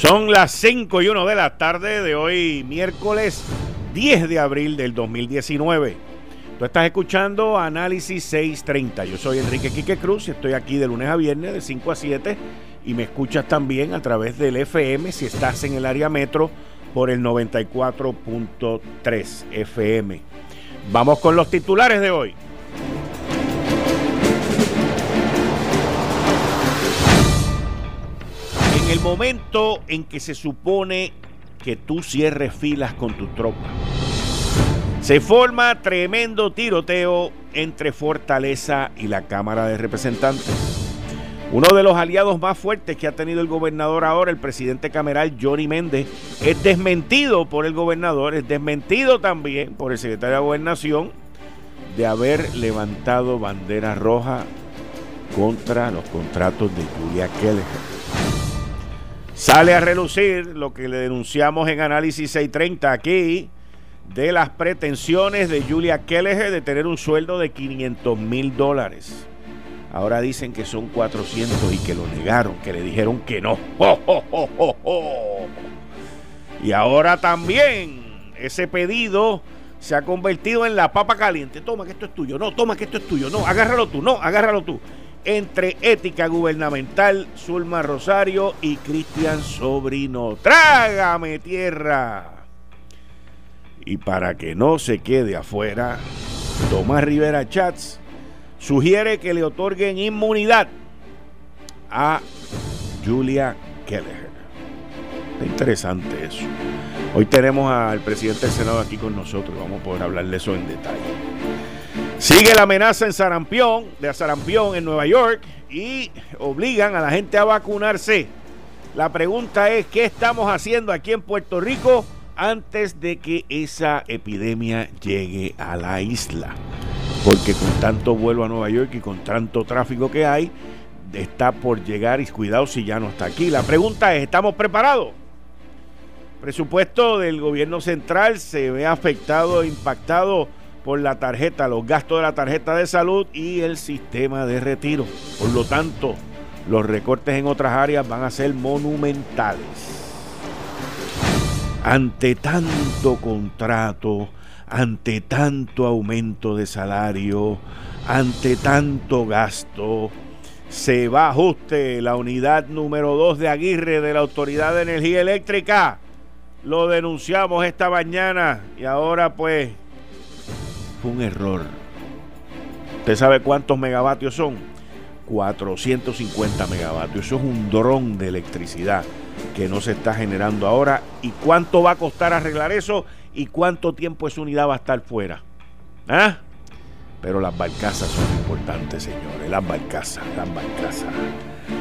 Son las 5 y 1 de la tarde de hoy, miércoles 10 de abril del 2019. Tú estás escuchando Análisis 630. Yo soy Enrique Quique Cruz y estoy aquí de lunes a viernes de 5 a 7 y me escuchas también a través del FM si estás en el área metro por el 94.3 FM. Vamos con los titulares de hoy. El momento en que se supone que tú cierres filas con tu tropa, se forma tremendo tiroteo entre Fortaleza y la Cámara de Representantes. Uno de los aliados más fuertes que ha tenido el gobernador ahora, el presidente cameral Johnny Méndez, es desmentido por el gobernador, es desmentido también por el secretario de Gobernación de haber levantado bandera roja contra los contratos de Julia Keller. Sale a relucir lo que le denunciamos en Análisis 630 aquí de las pretensiones de Julia Kelleher de tener un sueldo de 500 mil dólares. Ahora dicen que son 400 y que lo negaron, que le dijeron que no. Y ahora también ese pedido se ha convertido en la papa caliente. Toma que esto es tuyo, no, toma que esto es tuyo, no, agárralo tú, no, agárralo tú. Entre ética gubernamental, Zulma Rosario y Cristian Sobrino. Trágame tierra. Y para que no se quede afuera, Tomás Rivera Chats sugiere que le otorguen inmunidad a Julia Keller. Está interesante eso. Hoy tenemos al presidente del Senado aquí con nosotros. Vamos a poder hablar de eso en detalle. Sigue la amenaza en Sarampión, de Sarampión en Nueva York, y obligan a la gente a vacunarse. La pregunta es, ¿qué estamos haciendo aquí en Puerto Rico antes de que esa epidemia llegue a la isla? porque con tanto vuelo a Nueva York y con tanto tráfico que hay, está por llegar y cuidado si ya no está aquí. La pregunta es, ¿estamos preparados? presupuesto del gobierno central se ve afectado, impactado por la tarjeta, los gastos de la tarjeta de salud y el sistema de retiro. Por lo tanto, los recortes en otras áreas van a ser monumentales. Ante tanto contrato, ante tanto aumento de salario, ante tanto gasto, se va a ajuste la unidad número 2 de Aguirre de la Autoridad de Energía Eléctrica. Lo denunciamos esta mañana y ahora pues fue un error. ¿Usted sabe cuántos megavatios son? 450 megavatios. Eso es un dron de electricidad que no se está generando ahora. ¿Y cuánto va a costar arreglar eso? y cuánto tiempo esa unidad va a estar fuera. ¿Ah? Pero las barcazas son importantes, señores. Las barcazas, las barcazas.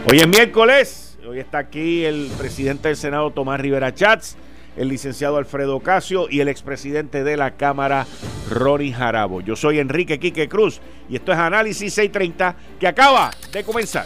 Hoy es miércoles. Hoy está aquí el presidente del Senado, Tomás Rivera Chats, el licenciado Alfredo Casio y el expresidente de la Cámara, Ronnie Jarabo. Yo soy Enrique Quique Cruz y esto es Análisis 630 que acaba de comenzar.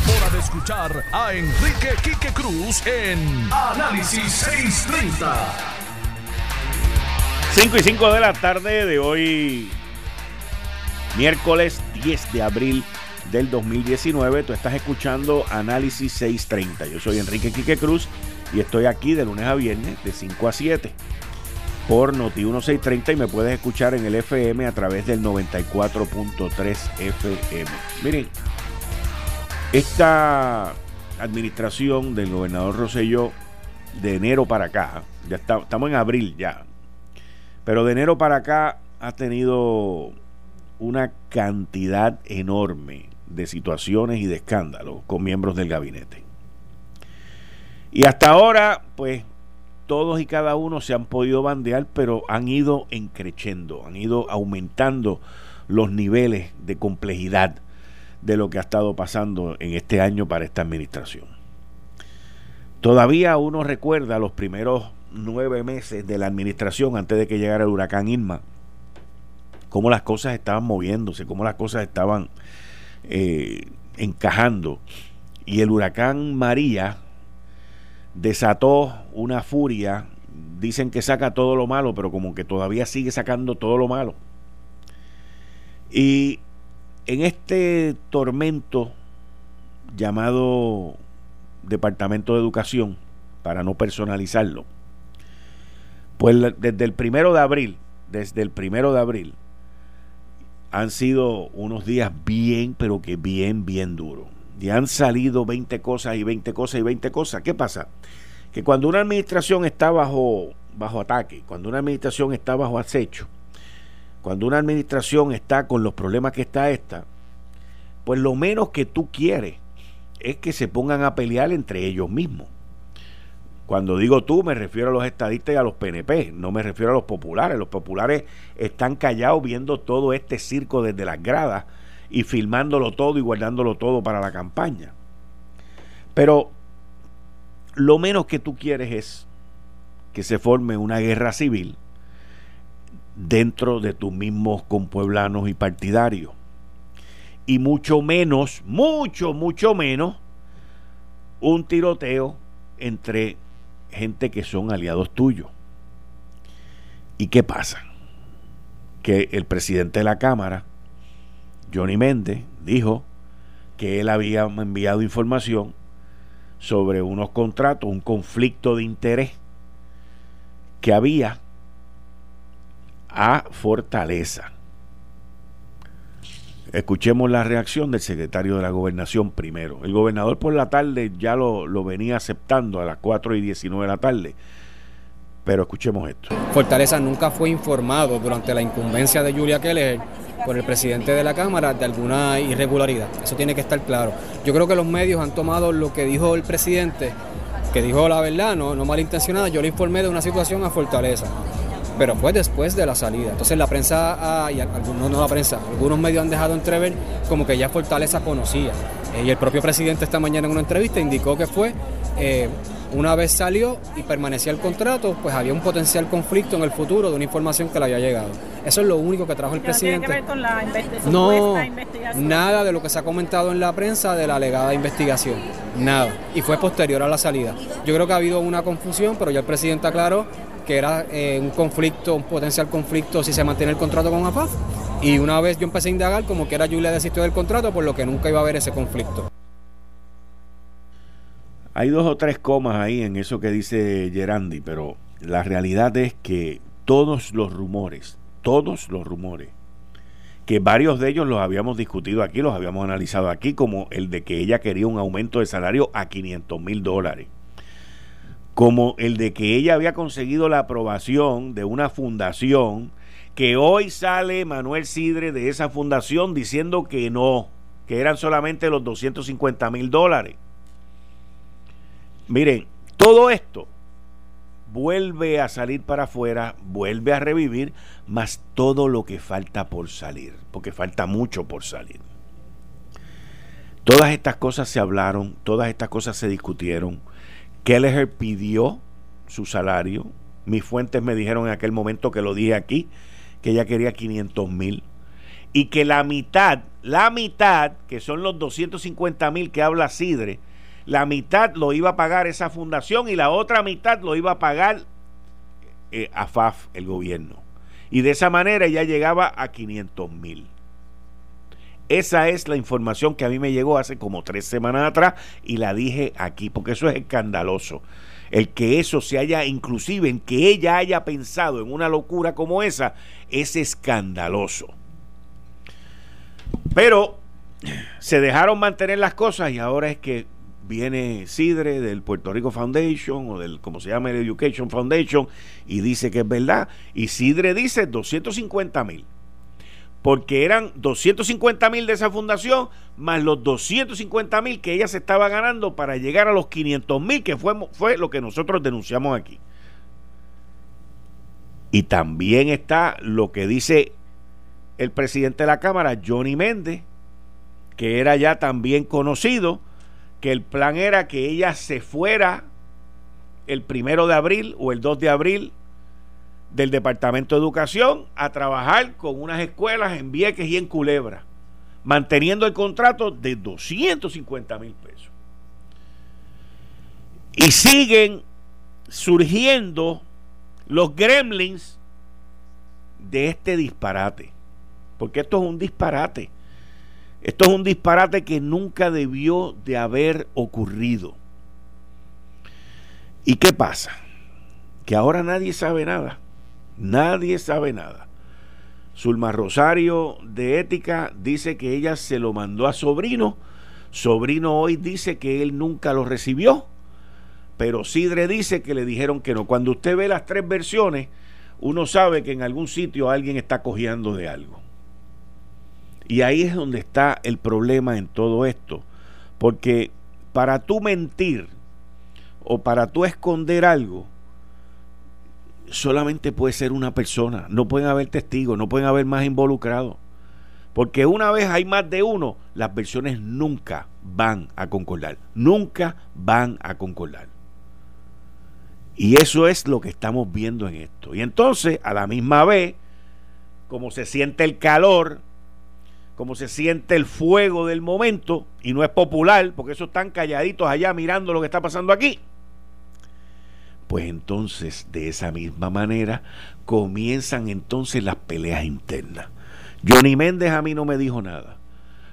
hora de escuchar a Enrique Quique Cruz en Análisis 630. 5 y 5 de la tarde de hoy, miércoles 10 de abril del 2019. Tú estás escuchando Análisis 630. Yo soy Enrique Quique Cruz y estoy aquí de lunes a viernes de 5 a 7 por Noti 1630 y me puedes escuchar en el FM a través del 94.3 FM. Miren, esta administración del gobernador Roselló de enero para acá, ya estamos en abril ya, pero de enero para acá ha tenido una cantidad enorme de situaciones y de escándalos con miembros del gabinete. Y hasta ahora, pues, todos y cada uno se han podido bandear, pero han ido encrechendo, han ido aumentando los niveles de complejidad de lo que ha estado pasando en este año para esta administración. Todavía uno recuerda los primeros nueve meses de la administración antes de que llegara el huracán Irma, cómo las cosas estaban moviéndose, cómo las cosas estaban eh, encajando. Y el huracán María desató una furia. Dicen que saca todo lo malo, pero como que todavía sigue sacando todo lo malo. Y en este tormento llamado Departamento de Educación, para no personalizarlo, pues desde el primero de abril, desde el primero de abril, han sido unos días bien, pero que bien, bien duros. Y han salido 20 cosas y 20 cosas y 20 cosas. ¿Qué pasa? Que cuando una administración está bajo, bajo ataque, cuando una administración está bajo acecho, cuando una administración está con los problemas que está esta, pues lo menos que tú quieres es que se pongan a pelear entre ellos mismos. Cuando digo tú, me refiero a los estadistas y a los PNP, no me refiero a los populares. Los populares están callados viendo todo este circo desde las gradas y filmándolo todo y guardándolo todo para la campaña. Pero lo menos que tú quieres es que se forme una guerra civil dentro de tus mismos compueblanos y partidarios. Y mucho menos, mucho, mucho menos, un tiroteo entre gente que son aliados tuyos. ¿Y qué pasa? Que el presidente de la Cámara, Johnny Méndez, dijo que él había enviado información sobre unos contratos, un conflicto de interés que había a Fortaleza. Escuchemos la reacción del secretario de la gobernación primero. El gobernador por la tarde ya lo, venía aceptando a las 4 y 19 de la tarde. Pero escuchemos esto. Fortaleza nunca fue informado durante la incumbencia de Julia Keller por el presidente de la Cámara de alguna irregularidad. Eso tiene que estar claro. Yo creo que los medios han tomado lo que dijo el presidente, que dijo la verdad, no, no malintencionada. Yo le informé de una situación a Fortaleza pero fue después de la salida. Entonces la prensa, ah, y algunos no la prensa, algunos medios han dejado entrever como que ya Fortaleza conocía. Eh, y el propio presidente esta mañana en una entrevista indicó que fue, eh, una vez salió y permanecía el contrato, pues había un potencial conflicto en el futuro de una información que le había llegado. Eso es lo único que trajo el presidente. ¿Tiene que ver con la no, nada de lo que se ha comentado en la prensa de la alegada investigación. Nada. Y fue posterior a la salida. Yo creo que ha habido una confusión, pero ya el presidente aclaró que era eh, un conflicto, un potencial conflicto si se mantiene el contrato con APAF. Y una vez yo empecé a indagar, como que era Julia desistió del contrato, por lo que nunca iba a haber ese conflicto. Hay dos o tres comas ahí en eso que dice Gerandi, pero la realidad es que todos los rumores, todos los rumores, que varios de ellos los habíamos discutido aquí, los habíamos analizado aquí, como el de que ella quería un aumento de salario a 500 mil dólares como el de que ella había conseguido la aprobación de una fundación, que hoy sale Manuel Sidre de esa fundación diciendo que no, que eran solamente los 250 mil dólares. Miren, todo esto vuelve a salir para afuera, vuelve a revivir, más todo lo que falta por salir, porque falta mucho por salir. Todas estas cosas se hablaron, todas estas cosas se discutieron Kelleher pidió su salario. Mis fuentes me dijeron en aquel momento que lo dije aquí, que ella quería 500 mil. Y que la mitad, la mitad, que son los 250 mil que habla Sidre, la mitad lo iba a pagar esa fundación y la otra mitad lo iba a pagar eh, a FAF, el gobierno. Y de esa manera ella llegaba a 500 mil. Esa es la información que a mí me llegó hace como tres semanas atrás y la dije aquí, porque eso es escandaloso. El que eso se haya, inclusive en que ella haya pensado en una locura como esa, es escandaloso. Pero se dejaron mantener las cosas y ahora es que viene Sidre del Puerto Rico Foundation o del, como se llama, el Education Foundation y dice que es verdad. Y Sidre dice 250 mil porque eran 250 mil de esa fundación más los 250 mil que ella se estaba ganando para llegar a los 500 mil, que fue, lo que nosotros denunciamos aquí. Y también está lo que dice el presidente de la Cámara, Johnny Méndez, que era ya también conocido, que el plan era que ella se fuera el primero de abril o el 2 de abril del Departamento de Educación a trabajar con unas escuelas en Vieques y en Culebra, manteniendo el contrato de 250 mil pesos. Y siguen surgiendo los gremlins de este disparate. Porque esto es un disparate. Esto es un disparate que nunca debió de haber ocurrido. ¿Y qué pasa? Que ahora nadie sabe nada. Nadie sabe nada. Zulma Rosario de Ética dice que ella se lo mandó a Sobrino. Sobrino hoy dice que él nunca lo recibió. Pero Sidre dice que le dijeron que no. Cuando usted ve las tres versiones, uno sabe que en algún sitio alguien está cojeando de algo. Y ahí es donde está el problema en todo esto. Porque para tú mentir o para tú esconder algo, solamente puede ser una persona. No pueden haber testigos, no pueden haber más involucrados. Porque una vez hay más de uno, las versiones nunca van a concordar. Nunca van a concordar. Y eso es lo que estamos viendo en esto. Y entonces, a la misma vez, como se siente el calor, como se siente el fuego del momento, y no es popular, porque esos están calladitos allá mirando lo que está pasando aquí, pues entonces, de esa misma manera, comienzan entonces las peleas internas. Johnny Méndez a mí no me dijo nada.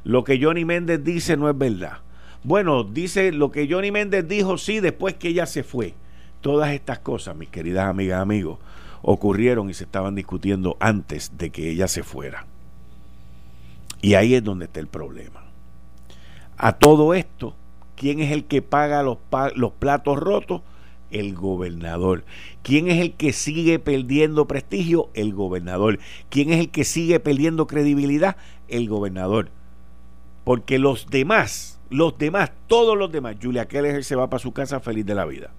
Lo que Johnny Méndez dice no es verdad. Bueno, dice lo que Johnny Méndez dijo sí después que ella se fue. Todas estas cosas, mis queridas amigas, amigos, ocurrieron y se estaban discutiendo antes de que ella se fuera. Y ahí es donde está el problema. A todo esto, ¿quién es el que paga los, los platos rotos? El gobernador. ¿Quién es el que sigue perdiendo prestigio? El gobernador. ¿Quién es el que sigue perdiendo credibilidad? El gobernador. Porque los demás, los demás, todos los demás, Julia Keller se va para su casa feliz de la vida.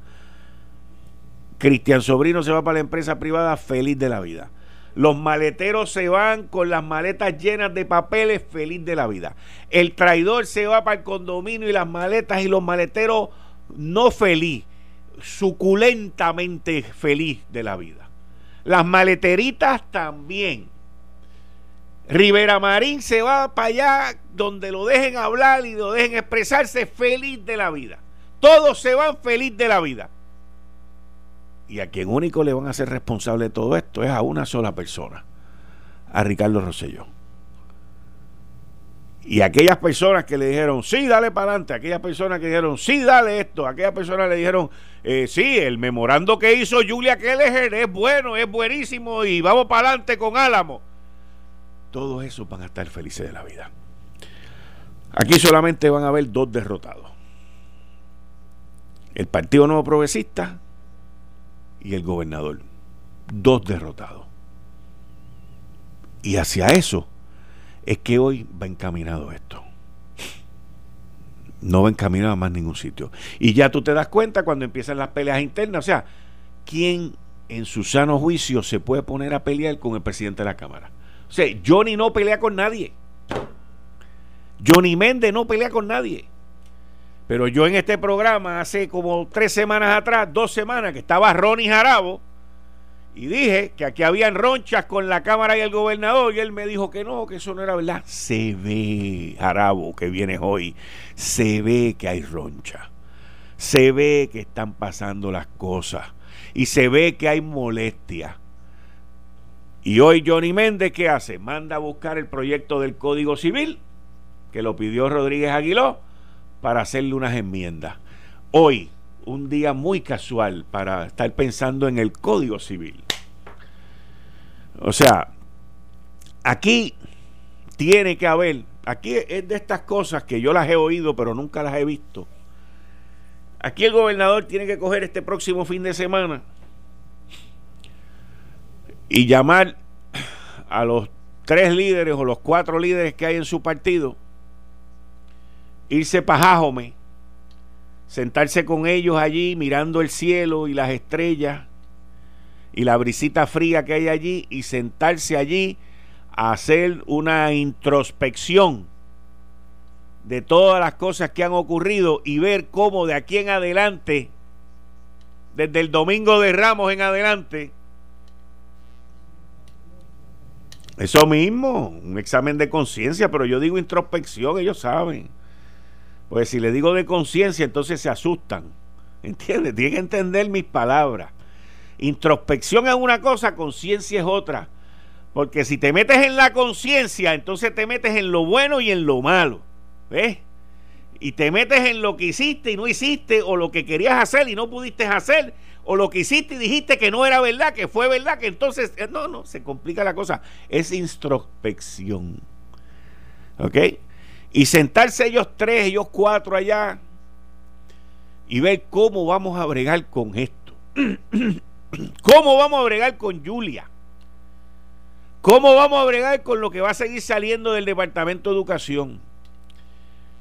Cristian Sobrino se va para la empresa privada feliz de la vida. Los maleteros se van con las maletas llenas de papeles feliz de la vida. El traidor se va para el condominio y las maletas y los maleteros no feliz suculentamente feliz de la vida. Las maleteritas también. Rivera Marín se va para allá donde lo dejen hablar y lo dejen expresarse feliz de la vida. Todos se van feliz de la vida. Y a quien único le van a ser responsable de todo esto es a una sola persona, a Ricardo Rosselló. Y aquellas personas que le dijeron, sí, dale para adelante, aquellas personas que dijeron, sí, dale esto, aquellas personas le dijeron, eh, sí, el memorando que hizo Julia Kelleher es bueno, es buenísimo y vamos para adelante con Álamo. Todos esos van a estar felices de la vida. Aquí solamente van a haber dos derrotados. El Partido Nuevo Progresista y el gobernador. Dos derrotados. Y hacia eso es que hoy va encaminado esto. No va encaminado a más ningún sitio. Y ya tú te das cuenta cuando empiezan las peleas internas. O sea, ¿quién en su sano juicio se puede poner a pelear con el presidente de la Cámara? O sea, Johnny no pelea con nadie. Johnny Méndez no pelea con nadie. Pero yo en este programa, hace como tres semanas atrás, dos semanas, que estaba Ronnie Jarabo, y dije que aquí habían ronchas con la Cámara y el gobernador y él me dijo que no, que eso no era verdad. Se ve, Jarabo, que vienes hoy, se ve que hay roncha. Se ve que están pasando las cosas y se ve que hay molestia. Y hoy Johnny Méndez, ¿qué hace? Manda a buscar el proyecto del Código Civil, que lo pidió Rodríguez Aguiló, para hacerle unas enmiendas. Hoy, un día muy casual para estar pensando en el Código Civil. O sea, aquí tiene que haber, aquí es de estas cosas que yo las he oído pero nunca las he visto. Aquí el gobernador tiene que coger este próximo fin de semana y llamar a los tres líderes o los cuatro líderes que hay en su partido, irse para Jajome sentarse con ellos allí mirando el cielo y las estrellas y la brisita fría que hay allí y sentarse allí a hacer una introspección de todas las cosas que han ocurrido y ver cómo de aquí en adelante desde el domingo de Ramos en adelante. Eso mismo, un examen de conciencia, pero yo digo introspección, ellos saben. Pues si le digo de conciencia, entonces se asustan. ¿Entiendes? Tienen que entender mis palabras. Introspección es una cosa, conciencia es otra. Porque si te metes en la conciencia, entonces te metes en lo bueno y en lo malo. ¿Ves? Y te metes en lo que hiciste y no hiciste, o lo que querías hacer y no pudiste hacer, o lo que hiciste y dijiste que no era verdad, que fue verdad, que entonces, eh, no, no, se complica la cosa. Es introspección. ¿Ok? Y sentarse ellos tres, ellos cuatro allá, y ver cómo vamos a bregar con esto. ¿Cómo vamos a bregar con Julia? ¿Cómo vamos a bregar con lo que va a seguir saliendo del Departamento de Educación?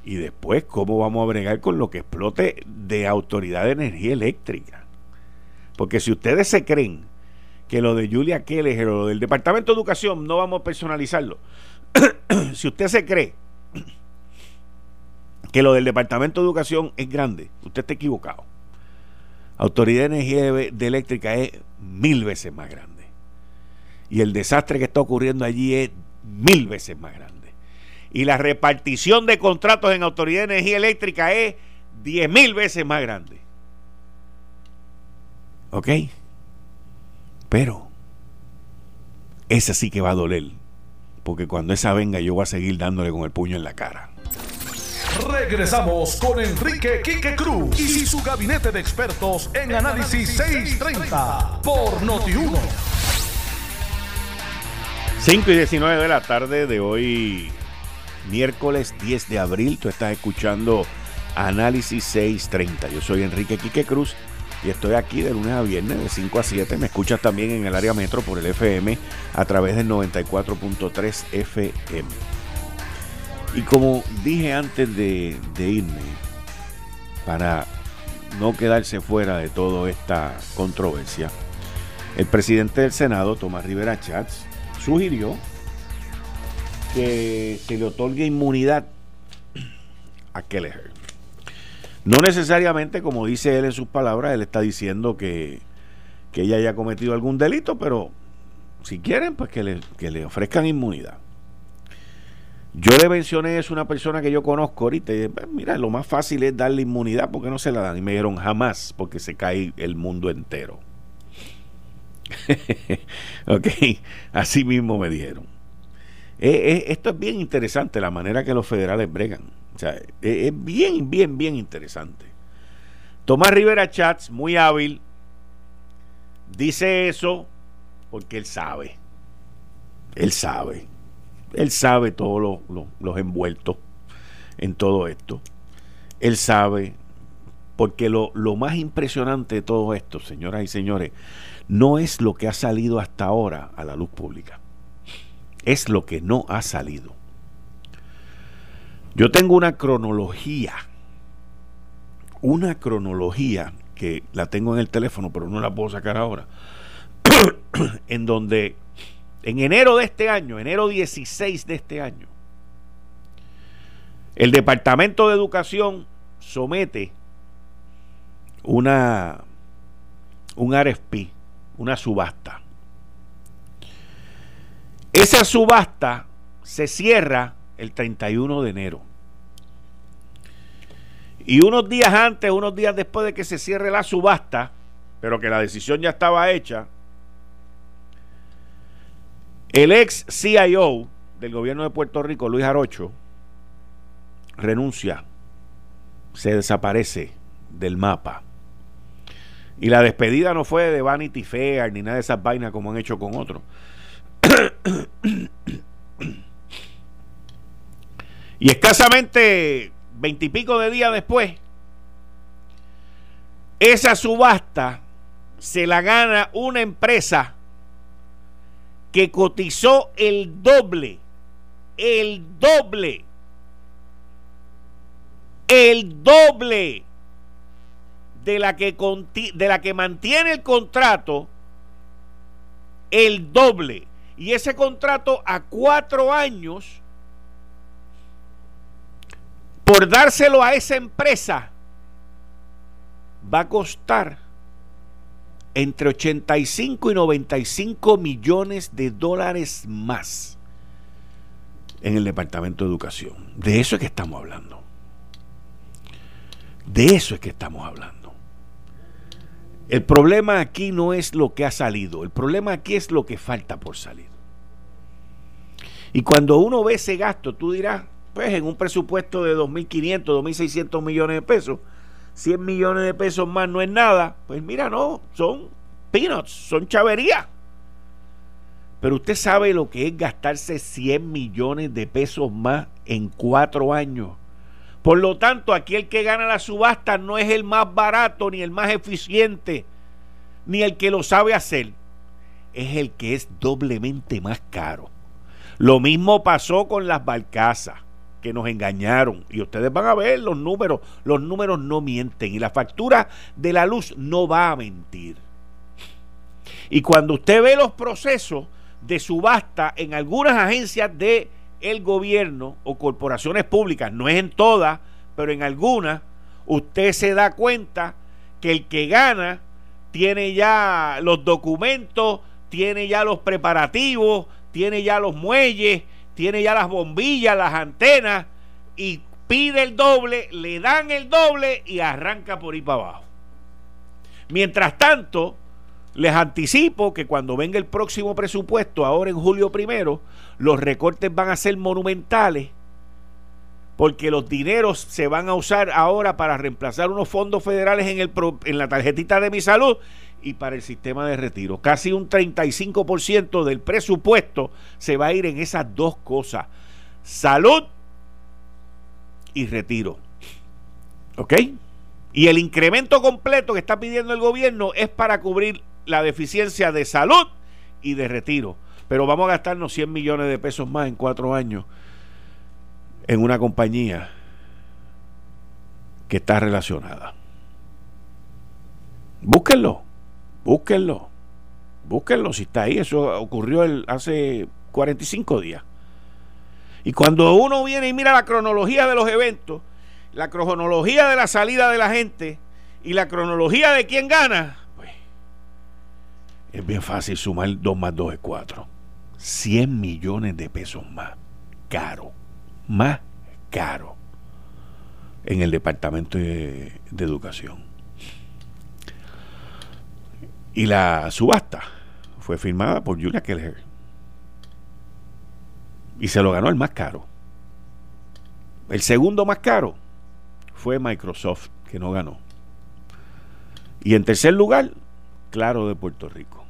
Y después, ¿cómo vamos a bregar con lo que explote de Autoridad de Energía Eléctrica? Porque si ustedes se creen que lo de Julia Keller o lo del Departamento de Educación no vamos a personalizarlo, si usted se cree que lo del Departamento de Educación es grande, usted está equivocado. Autoridad de Energía de Eléctrica es mil veces más grande. Y el desastre que está ocurriendo allí es mil veces más grande. Y la repartición de contratos en Autoridad de Energía Eléctrica es diez mil veces más grande. ¿Ok? Pero esa sí que va a doler. Porque cuando esa venga yo voy a seguir dándole con el puño en la cara. Regresamos con Enrique Quique Cruz y su gabinete de expertos en Análisis 630 por Noti1. 5 y 19 de la tarde de hoy, miércoles 10 de abril. Tú estás escuchando Análisis 630. Yo soy Enrique Quique Cruz y estoy aquí de lunes a viernes de 5 a 7. Me escuchas también en el área metro por el FM a través del 94.3 FM. Y como dije antes de, irme, para no quedarse fuera de toda esta controversia, el presidente del Senado, Tomás Rivera Chats, sugirió que se le otorgue inmunidad a Kelleher. No necesariamente, como dice él en sus palabras, él está diciendo que, que ella haya cometido algún delito, pero si quieren, pues que le, que le ofrezcan inmunidad. Yo le mencioné es una persona que yo conozco ahorita y pues, mira, lo más fácil es darle inmunidad porque no se la dan. Y me dijeron jamás porque se cae el mundo entero. ok, así mismo me dijeron. Eh, eh, esto es bien interesante, la manera que los federales bregan. O sea, eh, es bien, bien, bien interesante. Tomás Rivera Chats, muy hábil, dice eso porque él sabe. Él sabe. Él sabe todos los envueltos en todo esto. Él sabe, porque lo, lo más impresionante de todo esto, señoras y señores, no es lo que ha salido hasta ahora a la luz pública. Es lo que no ha salido. Yo tengo una cronología, una cronología que la tengo en el teléfono, pero no la puedo sacar ahora, en donde en enero de este año, enero 16 de este año, el Departamento de Educación somete una un RFP una subasta. Esa subasta se cierra el 31 de enero. Y unos días antes, unos días después de que se cierre la subasta, pero que la decisión ya estaba hecha, el ex CIO del gobierno de Puerto Rico, Luis Arocho, renuncia, se desaparece del mapa. Y la despedida no fue de Vanity Fair ni nada de esas vainas como han hecho con otros. y escasamente veintipico de días después, esa subasta se la gana una empresa que cotizó el doble, el doble, el doble de la que, de la que mantiene el contrato el doble. Y ese contrato a cuatro años, por dárselo a esa empresa, va a costar entre 85 y 95 millones de dólares más en el Departamento de Educación. De eso es que estamos hablando. De eso es que estamos hablando. El problema aquí no es lo que ha salido, el problema aquí es lo que falta por salir. Y cuando uno ve ese gasto, tú dirás, pues en un presupuesto de 2.500, 2.600 millones de pesos, 100 millones de pesos más no es nada. Pues mira, no, son peanuts, son chaverías. Pero usted sabe lo que es gastarse 100 millones de pesos más en cuatro años. Por lo tanto, aquí el que gana la subasta no es el más barato, ni el más eficiente, ni el que lo sabe hacer. Es el que es doblemente más caro. Lo mismo pasó con las barcazas que nos engañaron. Y ustedes van a ver los números. Los números no mienten. Y la factura de la luz no va a mentir. Y cuando usted ve los procesos de subasta en algunas agencias de el gobierno o corporaciones públicas, no es en todas, pero en algunas, usted se da cuenta que el que gana tiene ya los documentos, tiene ya los preparativos, tiene ya los muelles, tiene ya las bombillas, las antenas y pide el doble, le dan el doble y arranca por ahí para abajo. Mientras tanto, les anticipo que cuando venga el próximo presupuesto, ahora en julio primero, los recortes van a ser monumentales porque los dineros se van a usar ahora para reemplazar unos fondos federales en, el, en la tarjetita de mi salud y para el sistema de retiro. Casi un 35% del presupuesto se va a ir en esas dos cosas, salud y retiro. ¿Ok? Y el incremento completo que está pidiendo el gobierno es para cubrir la deficiencia de salud y de retiro. Pero vamos a gastarnos 100 millones de pesos más en cuatro años en una compañía que está relacionada. Búsquenlo. Búsquenlo. Búsquenlo si está ahí. Eso ocurrió el, hace 45 días. Y cuando uno viene y mira la cronología de los eventos, la cronología de la salida de la gente y la cronología de quién gana, pues es bien fácil sumar 2 más 2 es 4. 100 millones de pesos más. Caro. Más caro. En el Departamento de, de Educación. Y la subasta fue firmada por Julia Keller. Y se lo ganó el más caro. El segundo más caro fue Microsoft, que no ganó. Y en tercer lugar, Claro de Puerto Rico.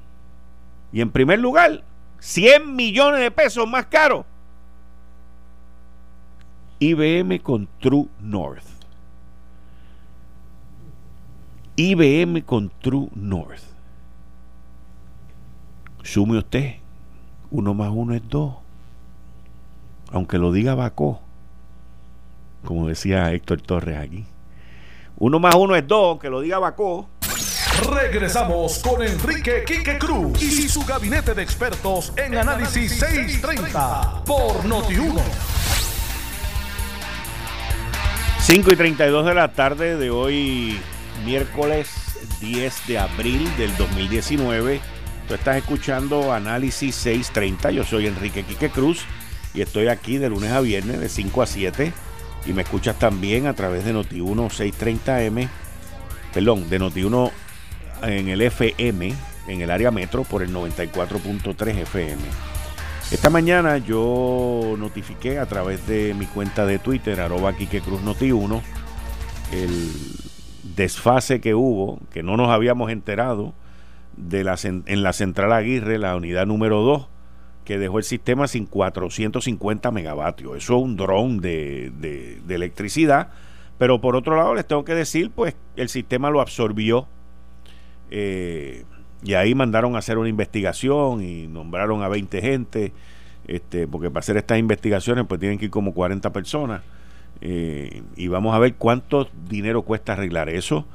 Y en primer lugar, 100 millones de pesos más caro. IBM con True North. IBM con True North. Sume usted, uno más uno es dos. Aunque lo diga Bacó, como decía Héctor Torres aquí. Uno más uno es dos, aunque lo diga Bacó. Regresamos con Enrique Quique Cruz y su gabinete de expertos en Análisis 630 por Noti1. 5 y 32 de la tarde de hoy, miércoles 10 de abril del 2019. Tú estás escuchando Análisis 630. Yo soy Enrique Quique Cruz y estoy aquí de lunes a viernes de 5 a 7. Y me escuchas también a través de Noti1 630M, perdón, de Noti1 en el FM, en el área metro, por el 94.3 FM. Esta mañana yo notifiqué a través de mi cuenta de Twitter, arroba Quique Cruz Noti1, el desfase que hubo, que no nos habíamos enterado de la, en la central Aguirre, la unidad número 2, que dejó el sistema sin 450 megavatios. Eso es un dron de, de, electricidad. Pero por otro lado, les tengo que decir, pues el sistema lo absorbió. Eh, y ahí mandaron a hacer una investigación y nombraron a 20 gente. Este, porque para hacer estas investigaciones, pues tienen que ir como 40 personas. Eh, y vamos a ver cuánto dinero cuesta arreglar eso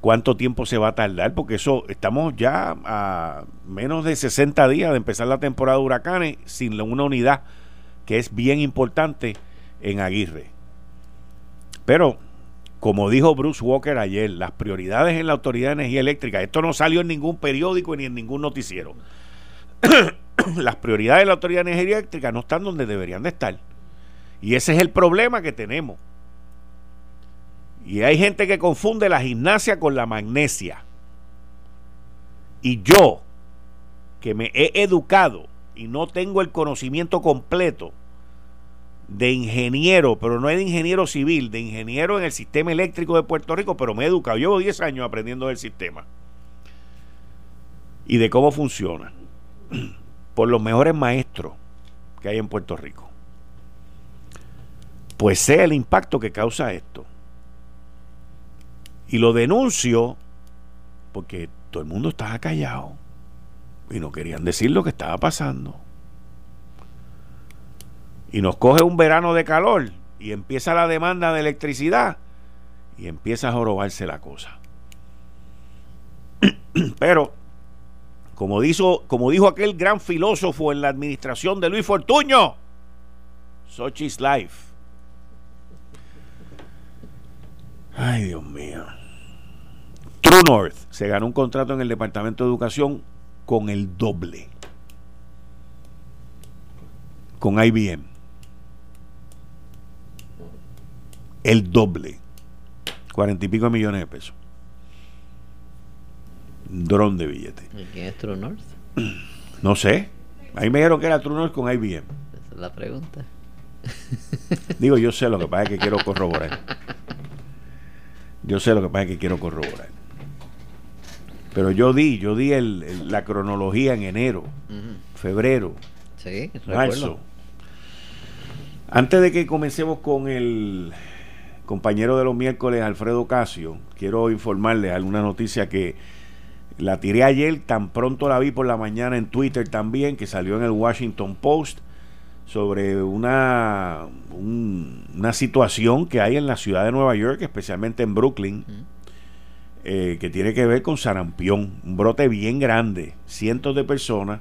cuánto tiempo se va a tardar, porque eso estamos ya a menos de 60 días de empezar la temporada de huracanes sin una unidad que es bien importante en Aguirre. Pero como dijo Bruce Walker ayer, las prioridades en la Autoridad de Energía Eléctrica, esto no salió en ningún periódico ni en ningún noticiero. las prioridades de la Autoridad de Energía Eléctrica no están donde deberían de estar. Y ese es el problema que tenemos. Y hay gente que confunde la gimnasia con la magnesia. Y yo, que me he educado y no tengo el conocimiento completo de ingeniero, pero no es de ingeniero civil, de ingeniero en el sistema eléctrico de Puerto Rico, pero me he educado. Llevo 10 años aprendiendo del sistema y de cómo funciona por los mejores maestros que hay en Puerto Rico. Pues sé el impacto que causa esto. Y lo denuncio porque todo el mundo estaba callado y no querían decir lo que estaba pasando. Y nos coge un verano de calor y empieza la demanda de electricidad y empieza a jorobarse la cosa. Pero, como dijo, como dijo aquel gran filósofo en la administración de Luis Fortuño, Sochi's life. Ay, Dios mío. True North se ganó un contrato en el Departamento de Educación con el doble. Con IBM. El doble. Cuarenta y pico millones de pesos. Dron de billete. ¿Y quién es True North? No sé. Ahí me dijeron que era True North con IBM. Esa es la pregunta. Digo, yo sé lo que pasa es que quiero corroborar. Yo sé lo que pasa es que quiero corroborar. Pero yo di, yo di el, la cronología en enero, febrero, Sí, marzo. recuerdo. Antes de que comencemos con el compañero de los miércoles, Alfredo Casio, quiero informarles alguna noticia que la tiré ayer, tan pronto la vi por la mañana en Twitter también, que salió en el Washington Post, sobre una, un- una situación que hay en la ciudad de Nueva York, especialmente en Brooklyn, eh, que tiene que ver con sarampión, un brote bien grande, cientos de personas,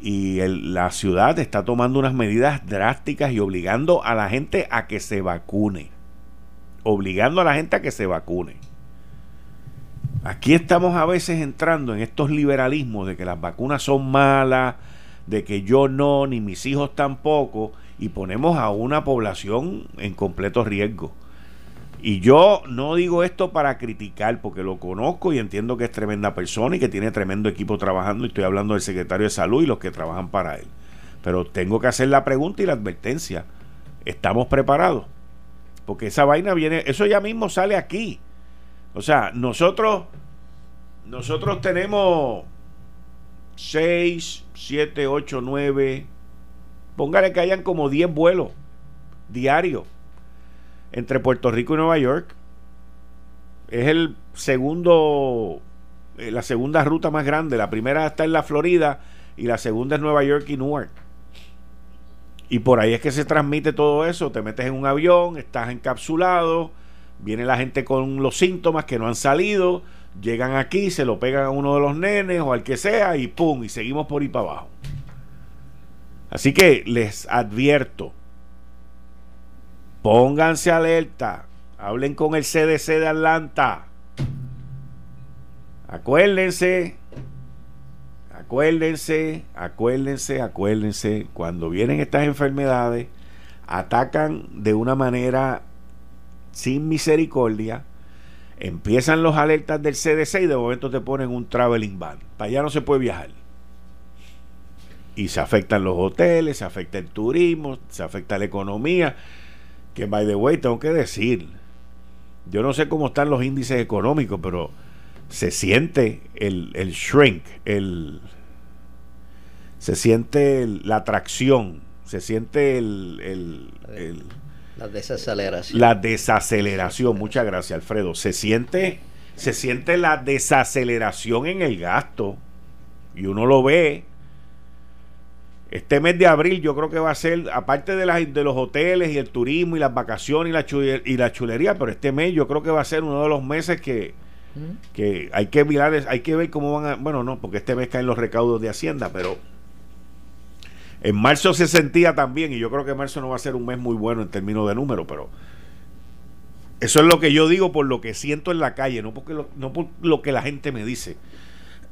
y la ciudad está tomando unas medidas drásticas y obligando a la gente a que se vacune, obligando a la gente a que se vacune. Aquí estamos a veces entrando en estos liberalismos de que las vacunas son malas, de que yo no, ni mis hijos tampoco, y ponemos a una población en completo riesgo. Y yo no digo esto para criticar, porque lo conozco y entiendo que es tremenda persona y que tiene tremendo equipo trabajando, y estoy hablando del secretario de salud y los que trabajan para él. Pero tengo que hacer la pregunta y la advertencia. ¿Estamos preparados? Porque esa vaina viene, eso ya mismo sale aquí. O sea, nosotros, nosotros tenemos 6, 7, 8, 9, póngale que hayan como 10 vuelos diarios entre Puerto Rico y Nueva York. Es el segundo, eh, la segunda ruta más grande. La primera está en la Florida y la segunda es Nueva York y Newark. Y por ahí es que se transmite todo eso. Te metes en un avión, estás encapsulado, viene la gente con los síntomas que no han salido, llegan aquí, se lo pegan a uno de los nenes o al que sea y pum, y seguimos por ahí para abajo. Así que les advierto, pónganse alerta, hablen con el CDC de Atlanta. Acuérdense, acuérdense, acuérdense, acuérdense, cuando vienen estas enfermedades, atacan de una manera sin misericordia, empiezan los alertas del CDC y de momento te ponen un traveling ban. Para allá no se puede viajar. Y se afectan los hoteles, se afecta el turismo, se afecta la economía. Que, by the way, tengo que decir, yo no sé cómo están los índices económicos, pero se siente el, el shrink, el, se siente el- la atracción, se siente el, el- el- La desaceleración. la desaceleración. Muchas gracias, Alfredo. Se siente, se siente la desaceleración en el gasto. Y uno lo ve. Este mes de abril yo creo que va a ser, aparte de, las, de los hoteles y el turismo y las vacaciones y la, chule- y la chulería, pero este mes yo creo que va a ser uno de los meses que, que hay que mirar, hay que ver cómo van a, bueno, no, porque este mes caen los recaudos de Hacienda, pero en marzo se sentía también, y yo creo que marzo no va a ser un mes muy bueno en términos de número, pero Eso es lo que yo digo por lo que siento en la calle, no, porque lo, no por lo que la gente me dice.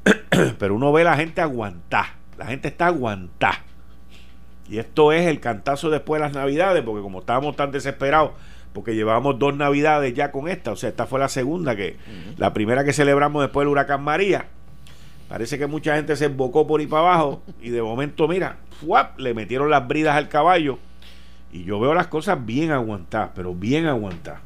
Pero uno ve a la gente aguantar. La gente está aguantada. Y esto es el cantazo después de las navidades, porque como estábamos tan desesperados, porque llevábamos dos navidades ya con esta, o sea, esta fue la segunda, que la primera que celebramos después del huracán María. Parece que mucha gente se embocó por ahí para abajo y de momento, mira, ¡fuap! le metieron las bridas al caballo y yo veo las cosas bien aguantadas, pero bien aguantadas.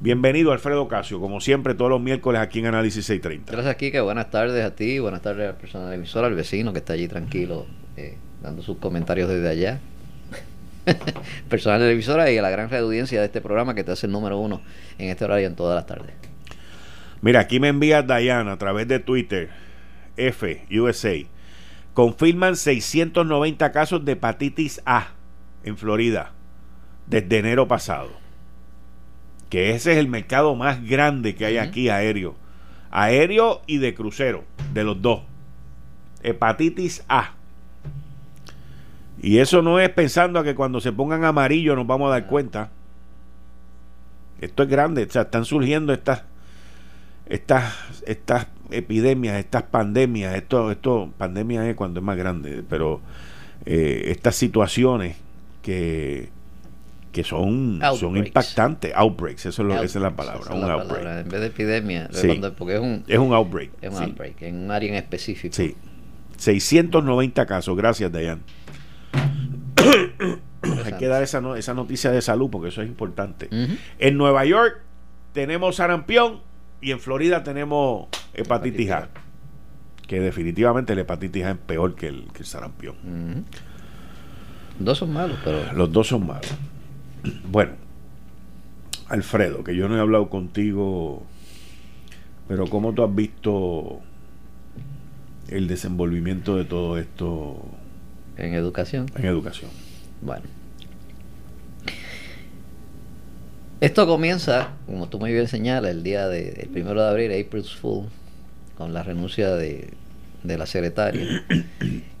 Bienvenido Alfredo Casio, como siempre todos los miércoles aquí en Análisis 630. Gracias, Kike. Buenas tardes a ti, buenas tardes a la persona de la emisora, al vecino que está allí tranquilo, eh, dando sus comentarios desde allá. Personal de la emisora y a la gran audiencia de este programa que te hace el número uno en este horario en todas las tardes. Mira, aquí me envía Diana a través de Twitter, F, USA. Confirman 690 casos de hepatitis A en Florida desde enero pasado. Que ese es el mercado más grande que hay aquí aéreo. Aéreo y de crucero, de los dos. Hepatitis A. Y eso no es pensando a que cuando se pongan amarillo nos vamos a dar cuenta. Esto es grande, o sea, están surgiendo estas estas estas epidemias, estas pandemias, esto esto pandemia es cuando es más grande, pero eh, estas situaciones que que son, son impactantes. Outbreaks, eso es lo, esa es la palabra. un outbreak. En vez de epidemia, porque es un, es un outbreak. Es un outbreak, en un área en específico. Sí. 690 casos. Gracias, Dayan. Hay que dar esa, esa noticia de salud porque eso es importante. En Nueva York tenemos sarampión y en Florida tenemos hepatitis A. Que definitivamente la hepatitis A es peor que el, que el sarampión. Dos son malos, pero. Los dos son malos. Bueno, Alfredo, que yo no he hablado contigo, pero ¿cómo tú has visto el desenvolvimiento de todo esto? En educación. En educación. Bueno. Esto comienza, como tú muy bien señalas, el día del de, primero de abril, April's Fool, con la renuncia de, de la secretaria.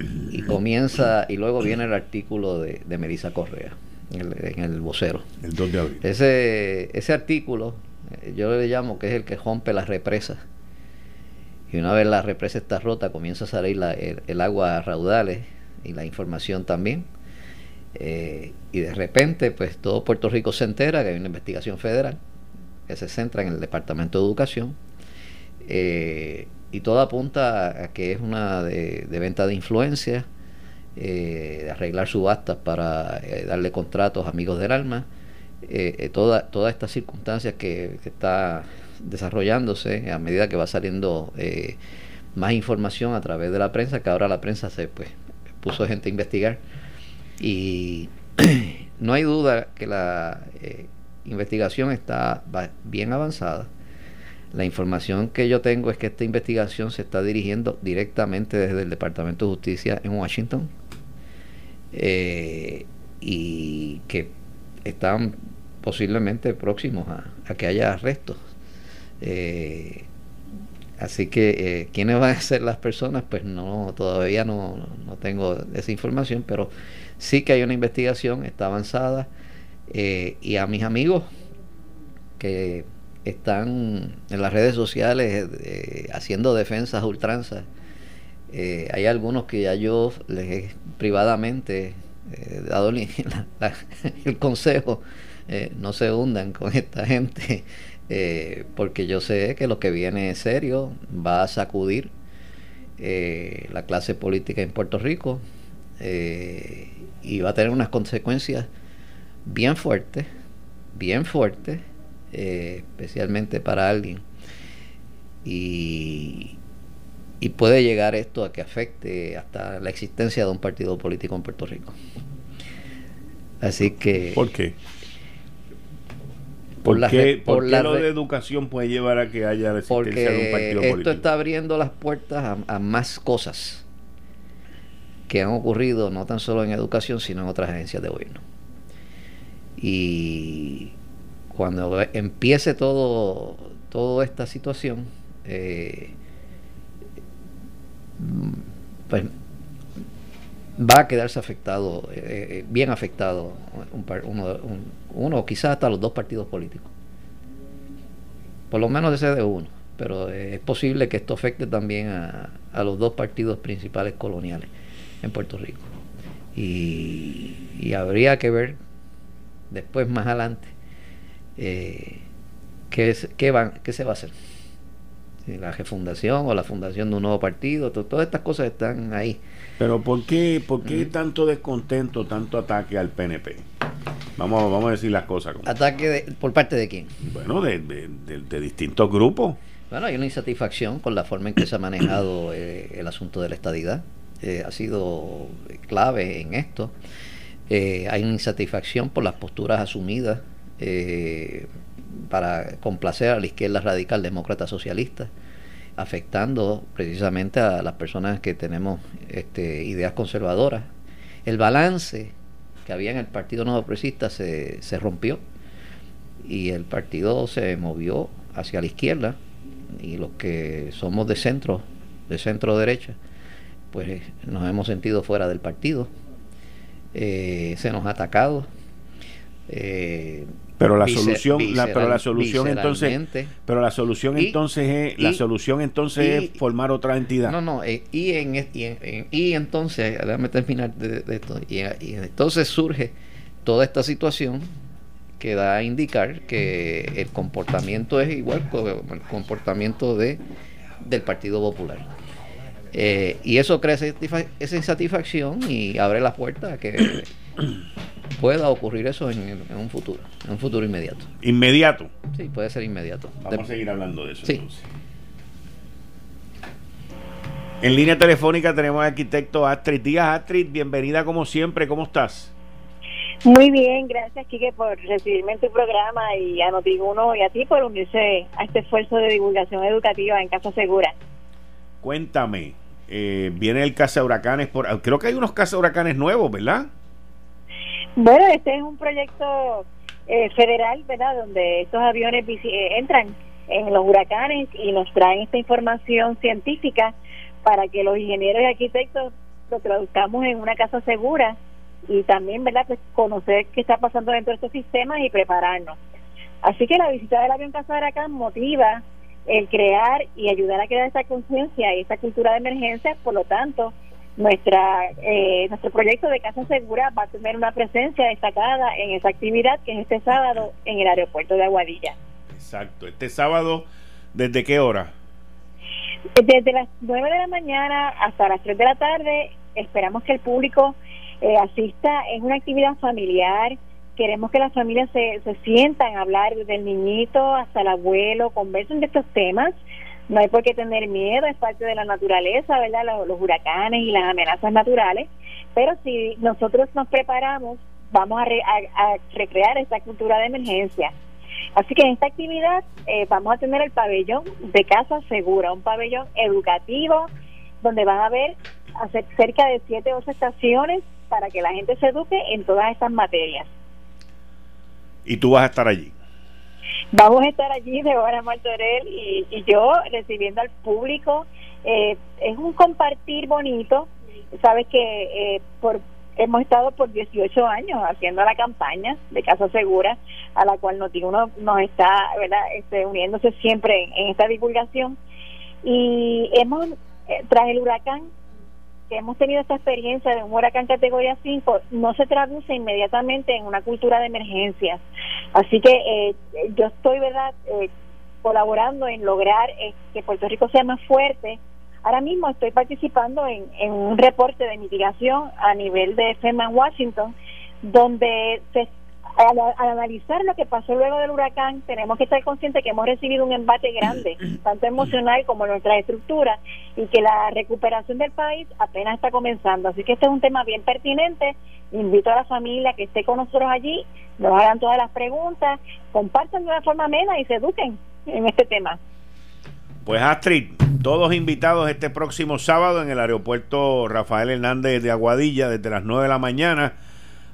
y comienza, y luego viene el artículo de, de Melissa Correa en el, vocero. El 2 de abril. Ese, ese artículo, eh, yo le llamo que es el que rompe las represas. Y una vez la represa está rota, comienza a salir la, el, agua a raudales y la información también. Eh, y de repente, pues todo Puerto Rico se entera que hay una investigación federal que se centra en el Departamento de Educación. Eh, y todo apunta a que es una de, venta de influencia eh, de arreglar subastas para darle contratos a amigos del alma, eh, toda, todas estas circunstancias que, está desarrollándose a medida que va saliendo más información a través de la prensa, que ahora la prensa se pues, puso gente a investigar. Y no hay duda que la investigación está bien avanzada. La información que yo tengo es que esta investigación se está dirigiendo directamente desde el Departamento de Justicia en Washington eh, y que están posiblemente próximos a, que haya arrestos. Eh, así que eh, quiénes van a ser las personas, pues no, todavía no, no, tengo esa información, pero sí que hay una investigación, está avanzada, y a mis amigos que están en las redes sociales haciendo defensas ultranzas eh, hay algunos que ya yo les he privadamente eh, dado el consejo, eh, no se hundan con esta gente, porque yo sé que lo que viene es serio, va a sacudir la clase política en Puerto Rico y va a tener unas consecuencias bien fuertes, bien fuertes, especialmente para alguien. Y, y puede llegar esto a que afecte hasta la existencia de un partido político en Puerto Rico. Así que... ¿Por qué? ¿Por, qué, por, lo de educación puede llevar a que haya la existencia de un partido político? Esto está abriendo las puertas a, más cosas que han ocurrido no tan solo en educación, sino en otras agencias de gobierno. Y cuando empiece todo toda esta situación, eh, pues va a quedarse afectado, eh, eh, bien afectado, uno, uno, quizás hasta los dos partidos políticos. por lo menos ese de uno, pero es posible que esto afecte también a, a los dos partidos principales coloniales en Puerto Rico. Y, habría que ver después, más adelante, eh, qué, qué, van, qué se va a hacer. La refundación o la fundación de un nuevo partido, todas estas cosas están ahí. Pero ¿por qué, por qué tanto descontento, tanto ataque al PNP? Vamos, vamos a decir las cosas. Como. ¿Ataque por parte de quién? Bueno, de, de, distintos grupos. Bueno, hay una insatisfacción con la forma en que se ha manejado eh, el asunto de la estadidad. Eh, ha sido clave en esto. Eh, hay una insatisfacción por las posturas asumidas eh, para complacer a la izquierda radical demócrata socialista, afectando precisamente a las personas que tenemos este, ideas conservadoras. El balance que había en el Partido Nuevo Progresista se, se rompió y el partido se movió hacia la izquierda y los que somos de centro, de centro derecha, pues nos hemos sentido fuera del partido, eh, se nos ha atacado. Eh, pero la solución, pero la solución entonces, pero la solución entonces es, la solución entonces es formar otra entidad. No, no, eh, y, en, y, entonces, déjame terminar de, esto, y, entonces surge toda esta situación que da a indicar que el comportamiento es igual con el comportamiento de del Partido Popular. Eh, y eso crea esa insatisfacción y abre la puerta a que pueda ocurrir eso en, un futuro, en un futuro inmediato. ¿Inmediato? Sí, puede ser inmediato. Vamos a seguir hablando de eso entonces. En línea telefónica tenemos al arquitecto Astrid Díaz. Astrid, bienvenida como siempre, ¿cómo estás? Muy bien, gracias Kike por recibirme en tu programa y a Noti1 y a ti por unirse a este esfuerzo de divulgación educativa en Casa Segura. Cuéntame, eh, viene el caza huracanes, por, creo que hay unos caza huracanes nuevos, ¿verdad? Bueno, este es un proyecto eh, federal, ¿verdad? Donde estos aviones eh, entran en los huracanes y nos traen esta información científica para que los ingenieros y arquitectos lo traduzcamos en una casa segura y también, ¿verdad? Pues conocer qué está pasando dentro de estos sistemas y prepararnos. Así que la visita del avión Casa Huracán motiva el crear y ayudar a crear esa conciencia y esa cultura de emergencia, por lo tanto, nuestra eh, nuestro proyecto de Casa Segura va a tener una presencia destacada en esa actividad que es este sábado en el aeropuerto de Aguadilla. Exacto, este sábado, ¿desde qué hora? Desde las 9 de la mañana hasta las 3 de la tarde, esperamos que el público eh, asista. Es una actividad familiar, queremos que las familias se, se sientan a hablar del niñito hasta el abuelo, conversen de estos temas. No hay por qué tener miedo, es parte de la naturaleza, ¿verdad? Los, huracanes y las amenazas naturales. Pero si nosotros nos preparamos, vamos a, a, recrear esta cultura de emergencia. Así que en esta actividad eh, vamos a tener el pabellón de casa segura, un pabellón educativo donde van a haber cerca de siete o ocho estaciones para que la gente se eduque en todas estas materias. ¿Y tú vas a estar allí? Vamos a estar allí, Deborah Martorell y, y yo recibiendo al público. Eh, es un compartir bonito. Sabes que eh, por hemos estado por 18 años haciendo la campaña de Casa Segura, a la cual Noti1 nos está ¿verdad? Este, uniéndose siempre en, esta divulgación. Y hemos, eh, tras el huracán, que hemos tenido esta experiencia de un huracán categoría 5 no se traduce inmediatamente en una cultura de emergencias. Así que eh, yo estoy, ¿verdad?, eh, colaborando en lograr eh, que Puerto Rico sea más fuerte. Ahora mismo estoy participando en, en un reporte de mitigación a nivel de FEMA en Washington, donde se al, analizar lo que pasó luego del huracán, tenemos que estar conscientes que hemos recibido un embate grande, tanto emocional como en nuestra estructura, y que la recuperación del país apenas está comenzando. Así que este es un tema bien pertinente. Invito a la familia que esté con nosotros allí, nos hagan todas las preguntas, compartan de una forma amena y se eduquen en este tema. Pues Astrid, todos invitados este próximo sábado en el aeropuerto Rafael Hernández de Aguadilla desde las 9 de la mañana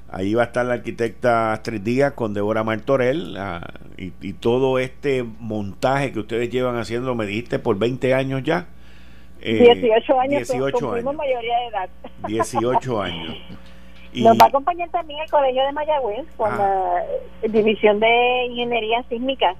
Ahí va a estar la arquitecta Astrid Díaz con Débora Martorell ah, y, todo este montaje que ustedes llevan haciendo, me dijiste, por 20 años ya. 18 años, 18 años. mayoría de edad. 18 años. Y, Nos va a acompañar también el Colegio de Mayagüez con ah. la División de Ingeniería Sísmica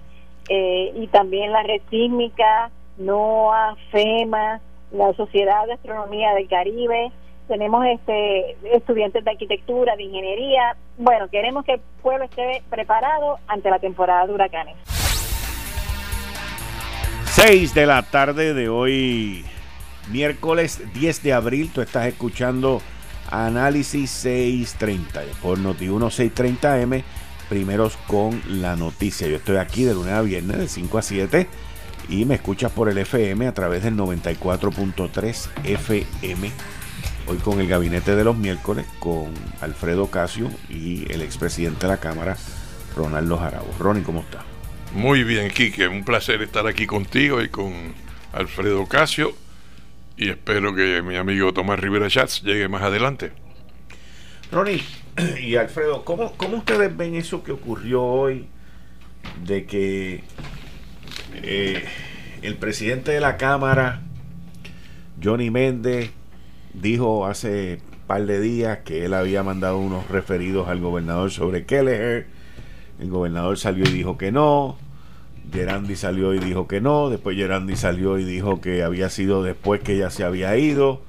eh, y también la red sísmica, NOAA, FEMA, la Sociedad de Astronomía del Caribe, tenemos este estudiantes de arquitectura, de ingeniería. Bueno, queremos que el pueblo esté preparado ante la temporada de huracanes. 6 de la tarde de hoy, miércoles 10 de abril, tú estás escuchando Análisis 630 por Noti1 630M, primeros con la noticia. Yo estoy aquí de lunes a viernes de 5 a 7 y me escuchas por el FM a través del 94.3 FM. Hoy con el gabinete de los miércoles con Alfredo Casio y el expresidente de la Cámara, Ronaldo Jarabo. Ronnie, ¿cómo está? Muy bien, Quique. Un placer estar aquí contigo y con Alfredo Casio. Y espero que mi amigo Tomás Rivera Schatz llegue más adelante. Ronnie y Alfredo, ¿cómo, ¿cómo ustedes ven eso que ocurrió hoy de que eh, el presidente de la Cámara, Johnny Méndez, dijo hace par de días que él había mandado unos referidos al gobernador sobre Kelleher. El gobernador salió y dijo que no. Gerandi salió y dijo que no. Después Gerandi salió y dijo que había sido después que ya se había ido.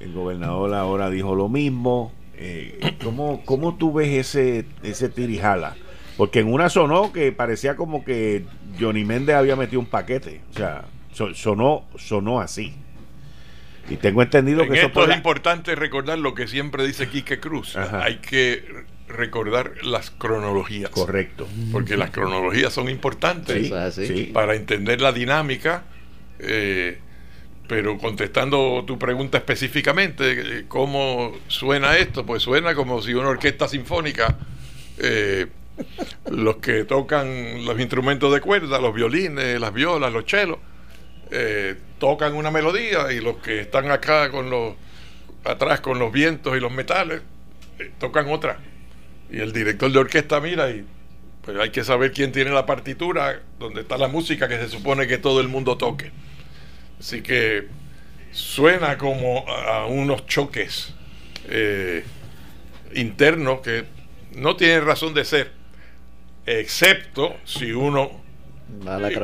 El gobernador ahora dijo lo mismo. Eh, ¿cómo, ¿Cómo tú ves ese, ese tirijala? Porque en una sonó que parecía como que Johnny Méndez había metido un paquete. O sea, sonó, sonó así. Y tengo entendido en que eso esto es importante recordar lo que siempre dice Quique Cruz. Hay que recordar las cronologías. Correcto. Porque las cronologías son importantes para entender la dinámica. Eh, pero contestando tu pregunta específicamente, eh, ¿cómo suena esto? Pues suena como si una orquesta sinfónica, eh, los que tocan los instrumentos de cuerda, los violines, las violas, los chelos, eh, tocan una melodía y los que están acá con los atrás con los vientos y los metales eh, tocan otra. Y el director de orquesta mira y pues hay que saber quién tiene la partitura, donde está la música que se supone que todo el mundo toque. Así que suena como a unos choques eh, internos que no tienen razón de ser, excepto si uno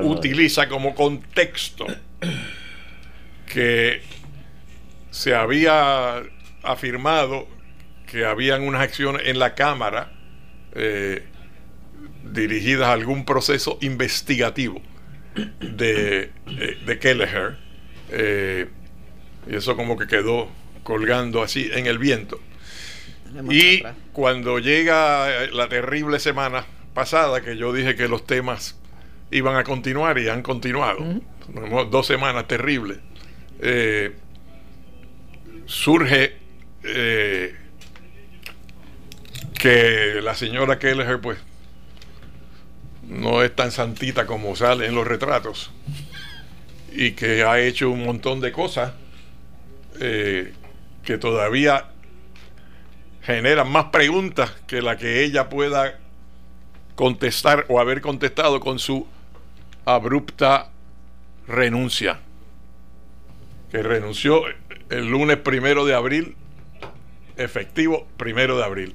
utiliza como contexto que se había afirmado que habían unas acciones en la Cámara eh, dirigidas a algún proceso investigativo de, eh, de Kelleher. Eh, y eso como que quedó colgando así en el viento. Y cuando llega la terrible semana pasada, que yo dije que los temas iban a continuar y han continuado. Dos semanas terribles. Eh, surge eh, que la señora Kelleher, pues, no es tan santita como sale en los retratos y que ha hecho un montón de cosas eh, que todavía generan más preguntas que la que ella pueda contestar o haber contestado con su abrupta renuncia, que renunció el lunes primero de abril, efectivo primero de abril.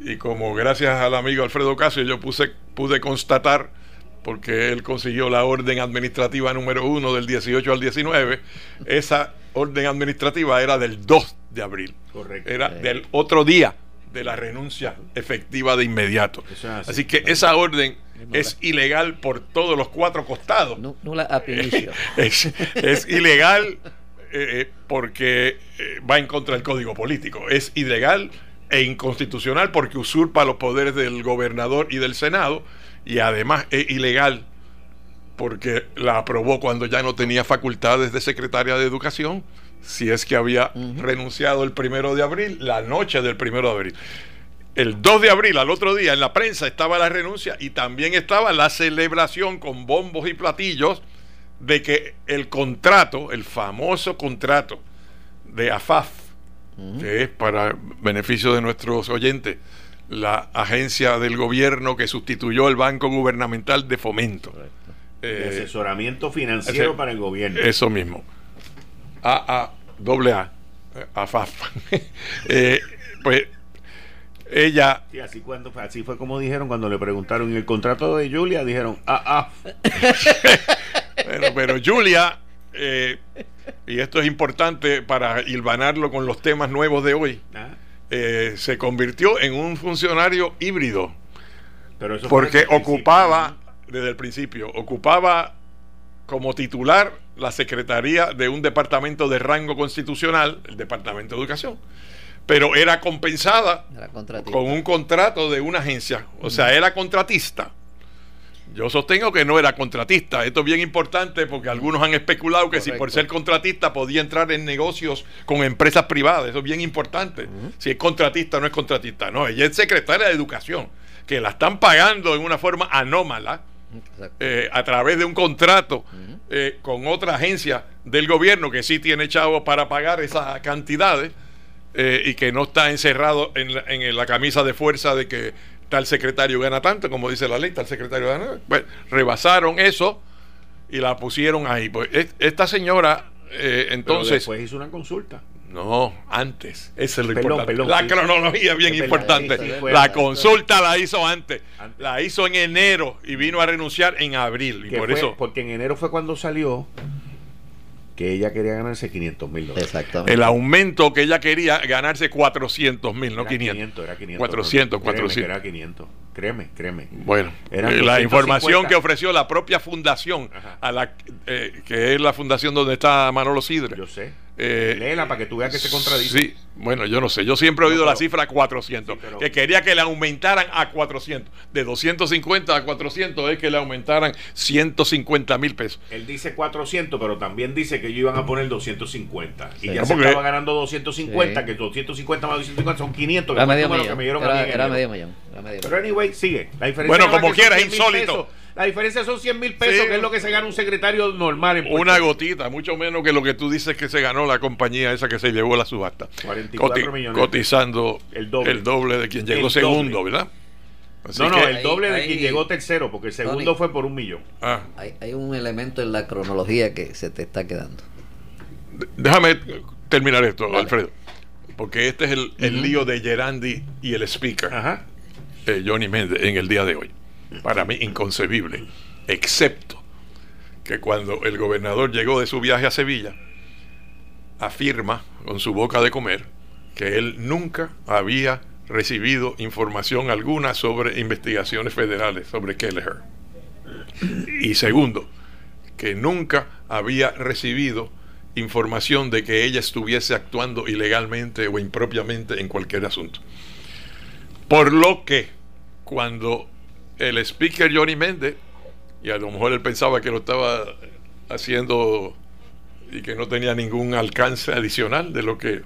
Y como gracias al amigo Alfredo Casio yo puse, pude constatar, porque él consiguió la orden administrativa número uno del 18 al 19, esa orden administrativa era del 2 de abril. Correcto. Era del otro día de la renuncia efectiva de inmediato. Así que esa orden es ilegal por todos los cuatro costados. No, la es, es, ilegal eh, eh, porque eh, va en contra del código político. Es ilegal e inconstitucional porque usurpa los poderes del gobernador y del Senado y además es ilegal porque la aprobó cuando ya no tenía facultades de secretaria de educación, si es que había renunciado el primero de abril, la noche del primero de abril el 2 de abril, al otro día, en la prensa estaba la renuncia y también estaba la celebración con bombos y platillos de que el contrato, el famoso contrato de AFAF, que es para beneficio de nuestros oyentes, la agencia del gobierno que sustituyó el Banco Gubernamental de Fomento. de eh, asesoramiento financiero para el gobierno. Eso mismo. AA, doble A, AFAF. eh, pues ella Sí, así, cuando, así fue como dijeron cuando le preguntaron, ¿y el contrato de Julia? Dijeron, ah, ah. Pero, pero Julia, eh, y esto es importante para hilvanarlo con los temas nuevos de hoy, ah. eh, se convirtió en un funcionario híbrido, Pero eso fue porque ocupaba, desde el principio, ocupaba como titular la secretaría de un departamento de rango constitucional, el Departamento de Educación, pero era compensada Era con un contrato de una agencia, o sea, era contratista. Yo sostengo que no era contratista. Esto es bien importante porque algunos han especulado que si por ser contratista podía entrar en negocios con empresas privadas. Eso es bien importante. Si es contratista no es contratista. No, ella es secretaria de Educación, que la están pagando en una forma anómala. Eh, a través de un contrato eh, con otra agencia del gobierno que sí tiene chavos para pagar esas cantidades eh, y que no está encerrado en la, en la camisa de fuerza de que tal secretario gana tanto, como dice la ley, tal secretario gana. Pues, rebasaron eso y la pusieron ahí. Pues, es- esta señora, eh, Pero entonces, después hizo una consulta. No, antes. Eso es lo Perdón, importante. perdón, la sí. cronología es bien Es verdad, importante. sí, fue la consulta la hizo antes. Antes. La hizo en enero y vino a renunciar en abril. Y por fue- eso Porque en enero fue cuando salió que ella quería ganarse 500 mil dólares. Exactamente. el aumento que ella quería ganarse 400 mil, no Era 500. era 500. 400, Créeme que 400. Era 500. Créeme, créeme. Bueno, Eran la 250. información que ofreció la propia fundación, Ajá. a la, eh, que es la fundación donde está Manolo Sidre. Yo sé. Eh, Léela para que tú veas que se contradice. Sí, bueno, yo no sé. Yo siempre he oído No, la cifra 400. Sí, pero- Que quería que le aumentaran a 400. De 250 a 400 es que le aumentaran 150 mil pesos. Él dice 400, pero también dice que ellos iban a poner 250. Y ya No, se porque- estaba ganando 250, Sí. que 250 más 250 son 500. que Era medio millón. me Era, medio millón. Pero anyway, sigue. La diferencia Bueno, como quieras, 100 mil insólito. pesos. La diferencia son 100 mil pesos, Sí. que es lo que se gana un secretario normal en Puerto Una Rico. gotita, mucho menos que lo que tú dices que se ganó la compañía esa que se llevó la subasta. 44 millones. Cotizando El doble. de quien llegó El segundo, doble. ¿verdad? Así No, no, que- el doble de quien llegó tercero, porque el segundo Tony. fue por un millón. ah, Hay, hay un elemento en la cronología que se te está quedando. déjame terminar esto, Vale. Alfredo. Porque este es el, el lío de Gerandi y el speaker. Ajá. eh, Johnny Méndez en el día de hoy. Para mí inconcebible, excepto que cuando el gobernador llegó de su viaje a Sevilla, afirma con su boca de comer que él nunca había recibido información alguna sobre investigaciones federales sobre Kelleher. Y segundo, que nunca había recibido información de que ella estuviese actuando ilegalmente o impropiamente en cualquier asunto. Por lo que cuando el speaker Johnny Méndez, y a lo mejor él pensaba que lo estaba haciendo y que no tenía ningún alcance adicional de lo que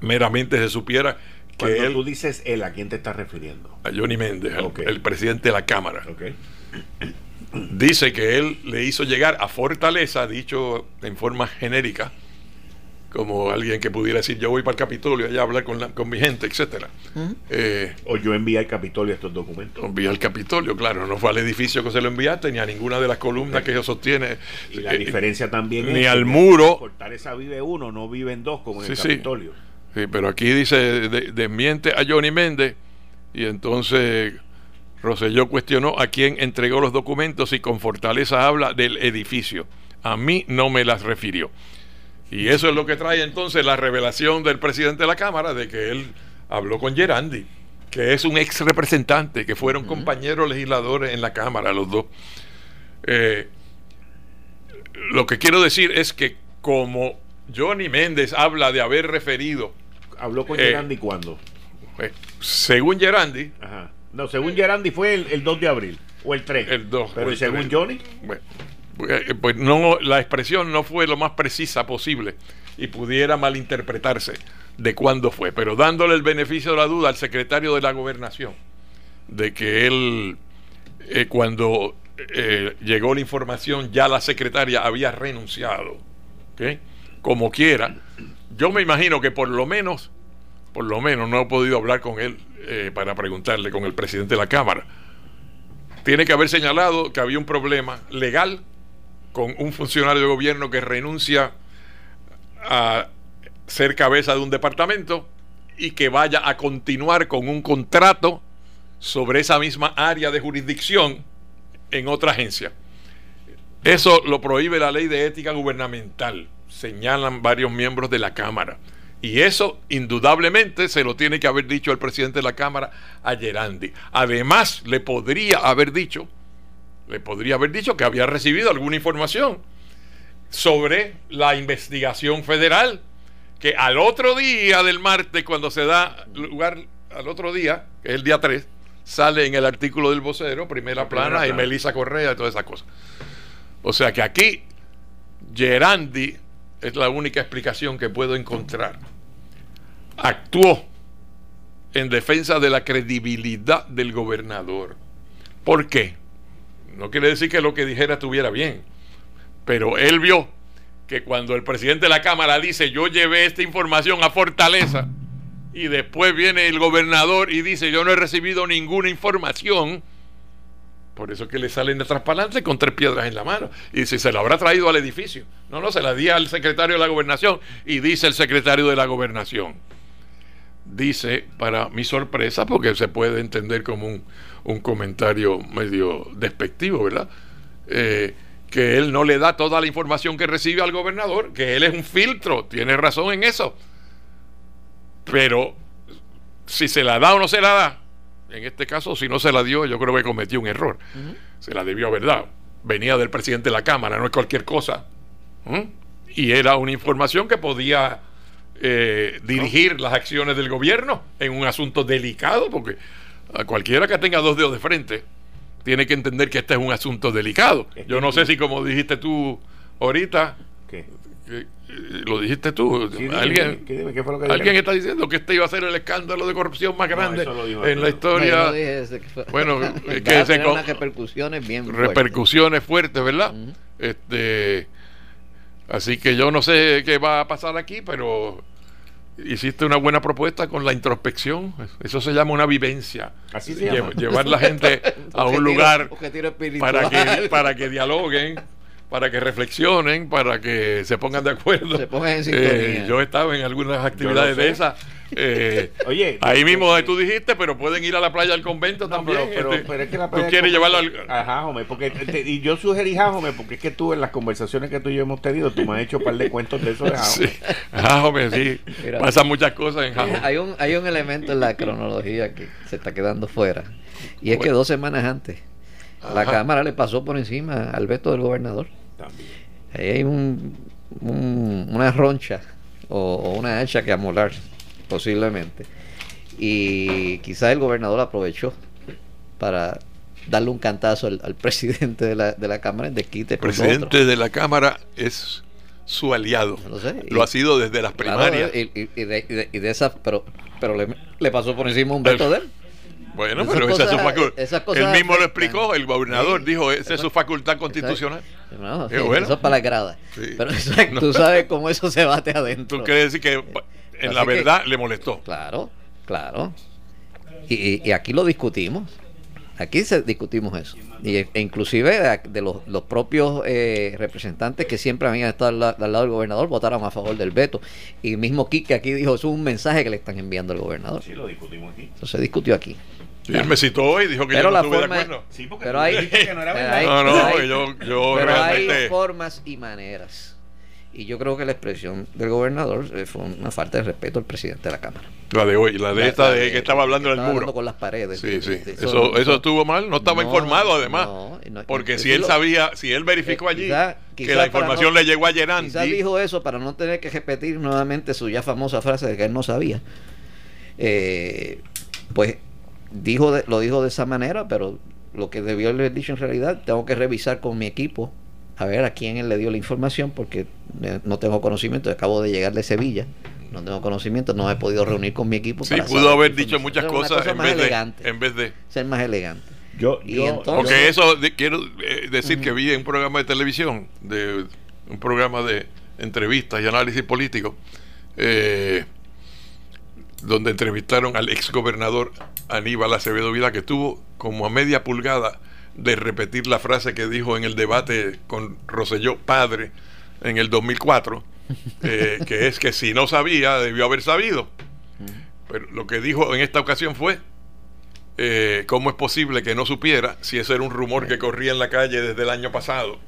meramente se supiera que Cuando él, tú dices él, ¿a quién te estás refiriendo? a Johnny Méndez, el- presidente de la Cámara, dice que él le hizo llegar a Fortaleza, dicho en forma genérica, como alguien que pudiera decir yo voy para el Capitolio allá a hablar con, la- con mi gente, etcétera. Eh, O yo envié al Capitolio estos documentos. envía al Capitolio, claro, no fue al edificio que se lo enviaste, ni a ninguna de las columnas que ellos sostiene. Y la Eh, diferencia también ni es al que muro. Fortaleza vive uno, no viven dos como en el sí. Capitolio. Sí, pero aquí dice, de- desmiente a Johnny Méndez y entonces Roselló cuestionó a quién entregó los documentos y con fortaleza habla del edificio. A mí no me las refirió. Y eso es lo que trae entonces la revelación del presidente de la Cámara de que él habló con Gerandi, que es un ex representante, que fueron compañeros legisladores en la Cámara, los dos. Eh, lo que quiero decir es que como Johnny Méndez habla de haber referido, ¿Habló con Eh. Gerandi cuándo? eh, según Gerandi, Ajá. No, según Gerandi fue el, el 2 de abril o el 3. el 2. Pero ¿y según Johnny? Bueno, pues, pues no, la expresión no fue lo más precisa posible y pudiera malinterpretarse de cuándo fue, pero dándole el beneficio de la duda al secretario de la gobernación de que él, eh, cuando eh, llegó la información, ya la secretaria había renunciado. ¿ok? Como quiera, yo me imagino que por lo menos, por lo menos no he podido hablar con él eh, para preguntarle con el presidente de la Cámara tiene que haber señalado que había un problema legal con un funcionario de gobierno que renuncia a ser cabeza de un departamento y que vaya a continuar con un contrato sobre esa misma área de jurisdicción en otra agencia. Eso lo prohíbe la ley de ética gubernamental, señalan varios miembros de la Cámara. Y eso indudablemente se lo tiene que haber dicho el presidente de la Cámara a Gerandi. Además, le podría haber dicho, le podría haber dicho que había recibido alguna información sobre la investigación federal, que al otro día del martes, cuando se da lugar al otro día, que es el día 3, sale en el artículo del vocero, primera plana, y Melissa Correa y todas esas cosas. O sea que aquí Gerandi es la única explicación que puedo encontrar. Actuó en defensa de la credibilidad del gobernador. ¿Por qué? No quiere decir que lo que dijera estuviera bien, pero él vio que cuando el presidente de la Cámara dice yo llevé esta información a Fortaleza y después viene el gobernador y dice yo no he recibido ninguna información, por eso que le salen de traspalante con tres piedras en la mano. Y dice, se la habrá traído al edificio. No, no, se la di al secretario de la gobernación. Y dice el secretario de la gobernación. Dice, para mi sorpresa, porque se puede entender como un, un comentario medio despectivo, ¿verdad? Eh, que él no le da toda la información que recibe al gobernador, que él es un filtro, tiene razón en eso. Pero si se la da o no se la da, en este caso, si no se la dio, yo creo que cometió un error. Se la debió haber dado. Venía del presidente de la Cámara, no es cualquier cosa. ¿Mm? Y era una información que podía eh, dirigir las acciones del gobierno en un asunto delicado, porque a cualquiera que tenga dos dedos de frente tiene que entender que este es un asunto delicado. Yo no sé si como dijiste tú ahorita, ¿Qué? que, eh, lo dijiste tú, Sí, alguien, ¿qué, dime, ¿qué fue lo que dije? alguien está diciendo que este iba a ser el escándalo de corrupción más grande dijo en la. No, historia. no dije ese que fue- Bueno, que se con- unas repercusiones bien fuertes. repercusiones fuertes, ¿verdad? Este, así que yo no sé qué va a pasar aquí, pero hiciste una buena propuesta con la introspección. Eso se llama una vivencia. Así se llama. Llevar la gente a un Objetivo- lugar objetivo para que, para que dialoguen, para que reflexionen, para que se pongan de acuerdo. Se pongan en Eh, sintonía. yo he estado en algunas actividades de esas. Eh, Oye, ahí eh, mismo eh, donde tú dijiste, pero pueden ir a la playa del convento No, también. pero, pero, este, pero es que la tú pelea quieres es llevarlo al, Ajá, hombre, porque te- y yo sugerí Jajome porque es que tú en las conversaciones que tú y yo hemos tenido, tú me has hecho un par de cuentos de eso de Jajome. Sí. Ah, hombre, sí. Mira. Pasan muchas cosas en Eh, hay un hay un elemento en la cronología que se está quedando fuera y es que dos semanas antes la cámara le pasó por encima al veto del gobernador También. ahí hay un, un- una roncha o, o una hacha que amolar posiblemente y quizás el gobernador aprovechó para darle un cantazo al, al presidente de la, de la cámara en desquite El presidente de la Cámara es su aliado. Lo sé, y- Lo ha sido desde las primarias. y, y- y de, y de- y de esas pero pero le, le pasó por encima un veto de él Bueno, Esas pero esa es su facultad. esas cosas Él mismo lo explicó, el gobernador Sí. dijo, esa es Eso- su facultad constitucional. No, sí, bueno. eso es para la grada. Sí. Pero No. tú sabes cómo eso se bate adentro. ¿Tú quieres decir que en Así la que- verdad le molestó? Claro, claro. Y, y- y aquí lo discutimos. Aquí se discutimos eso. Y, e inclusive de, de los, los propios eh, representantes que siempre habían estado al, la- al lado del gobernador votaron a favor del veto. Y mismo Quique aquí dijo, eso es un mensaje que le están enviando al gobernador. Sí, lo discutimos aquí. Eso se discutió aquí. Sí, él me citó hoy y dijo que Pero yo no la estuve forma- de acuerdo. Sí, porque Pero tú hay, dijiste que no era pero verdad. hay- No, no, pero hay- yo- yo pero realmente- hay formas y maneras. Y yo creo que la expresión del gobernador eh, fue una falta de respeto al presidente de la Cámara. La de hoy, la de La- esta de que estaba hablando del estaba muro. con las paredes. Sí, sí. De- Eso, eso estuvo mal, no estaba No, informado además. no, y no- porque y- si él lo- sabía, si él verificó Eh, allí quizá- que la información le llegó a Quizás Gerandi, dijo eso para no tener que repetir nuevamente su ya famosa frase de que él no sabía. Eh, pues dijo de- lo dijo de esa manera, pero lo que debió haber dicho en realidad, tengo que revisar con mi equipo a ver a quién él le dio la información porque eh, no tengo conocimiento, acabo de llegar de Sevilla, no tengo conocimiento, no he podido reunir con mi equipo. sí, para pudo haber dicho muchas cosas cosa en vez, de, elegante, en vez de. ser más elegante. Yo, Y yo, entonces- Porque eso, de- quiero eh, decir que vi en un programa de televisión, de un programa de entrevistas y análisis político, eh, donde entrevistaron al ex gobernador Aníbal Acevedo Vila, que estuvo como a media pulgada de repetir la frase que dijo en el debate con Roselló padre en el 2004, eh, que es que si no sabía, debió haber sabido. Pero lo que dijo en esta ocasión fue eh, cómo es posible que no supiera si ese era un rumor que corría en la calle desde el año pasado,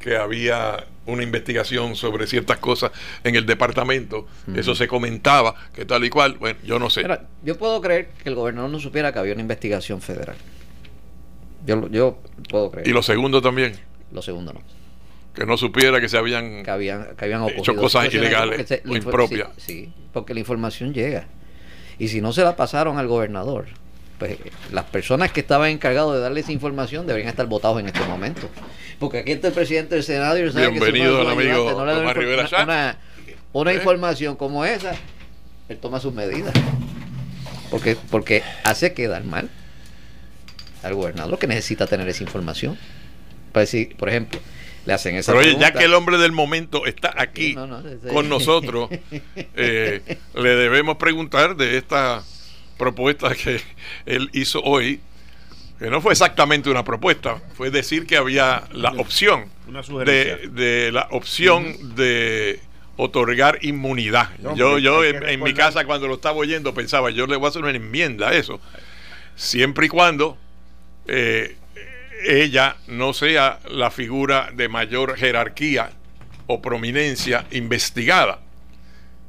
que había una investigación sobre ciertas cosas en el departamento. Eso se comentaba, que tal y cual. Bueno, yo no sé. Mira, yo puedo creer que el gobernador no supiera que había una investigación federal. Yo, yo puedo creer. y lo segundo también, Lo segundo no. que no supiera que se habían Que habían, que habían Hecho cosas ilegales se- o impropias. Sí, sí, porque la información llega. Y si no se la pasaron al gobernador, pues las personas que estaban encargados de darle esa información deberían estar votados en este momento. Porque aquí está el presidente del Senado y si Bienvenido, el amigo no le Tomás una- Rivera una, una, una ¿Eh? información como esa, él toma sus medidas. Porque, porque hace quedar mal al gobernador que necesita tener esa información. Para decir, por ejemplo, le hacen esa Pero oye, ya que el hombre del momento está aquí No, no, ese- con nosotros, eh, le debemos preguntar de esta propuesta que él hizo hoy, que no fue exactamente una propuesta, fue decir que había la opción Una de, sugerencia. de la opción de otorgar inmunidad. No, yo yo en, en mi casa cuando lo estaba oyendo pensaba, yo le voy a hacer una enmienda a eso, siempre y cuando eh, ella no sea la figura de mayor jerarquía o prominencia investigada.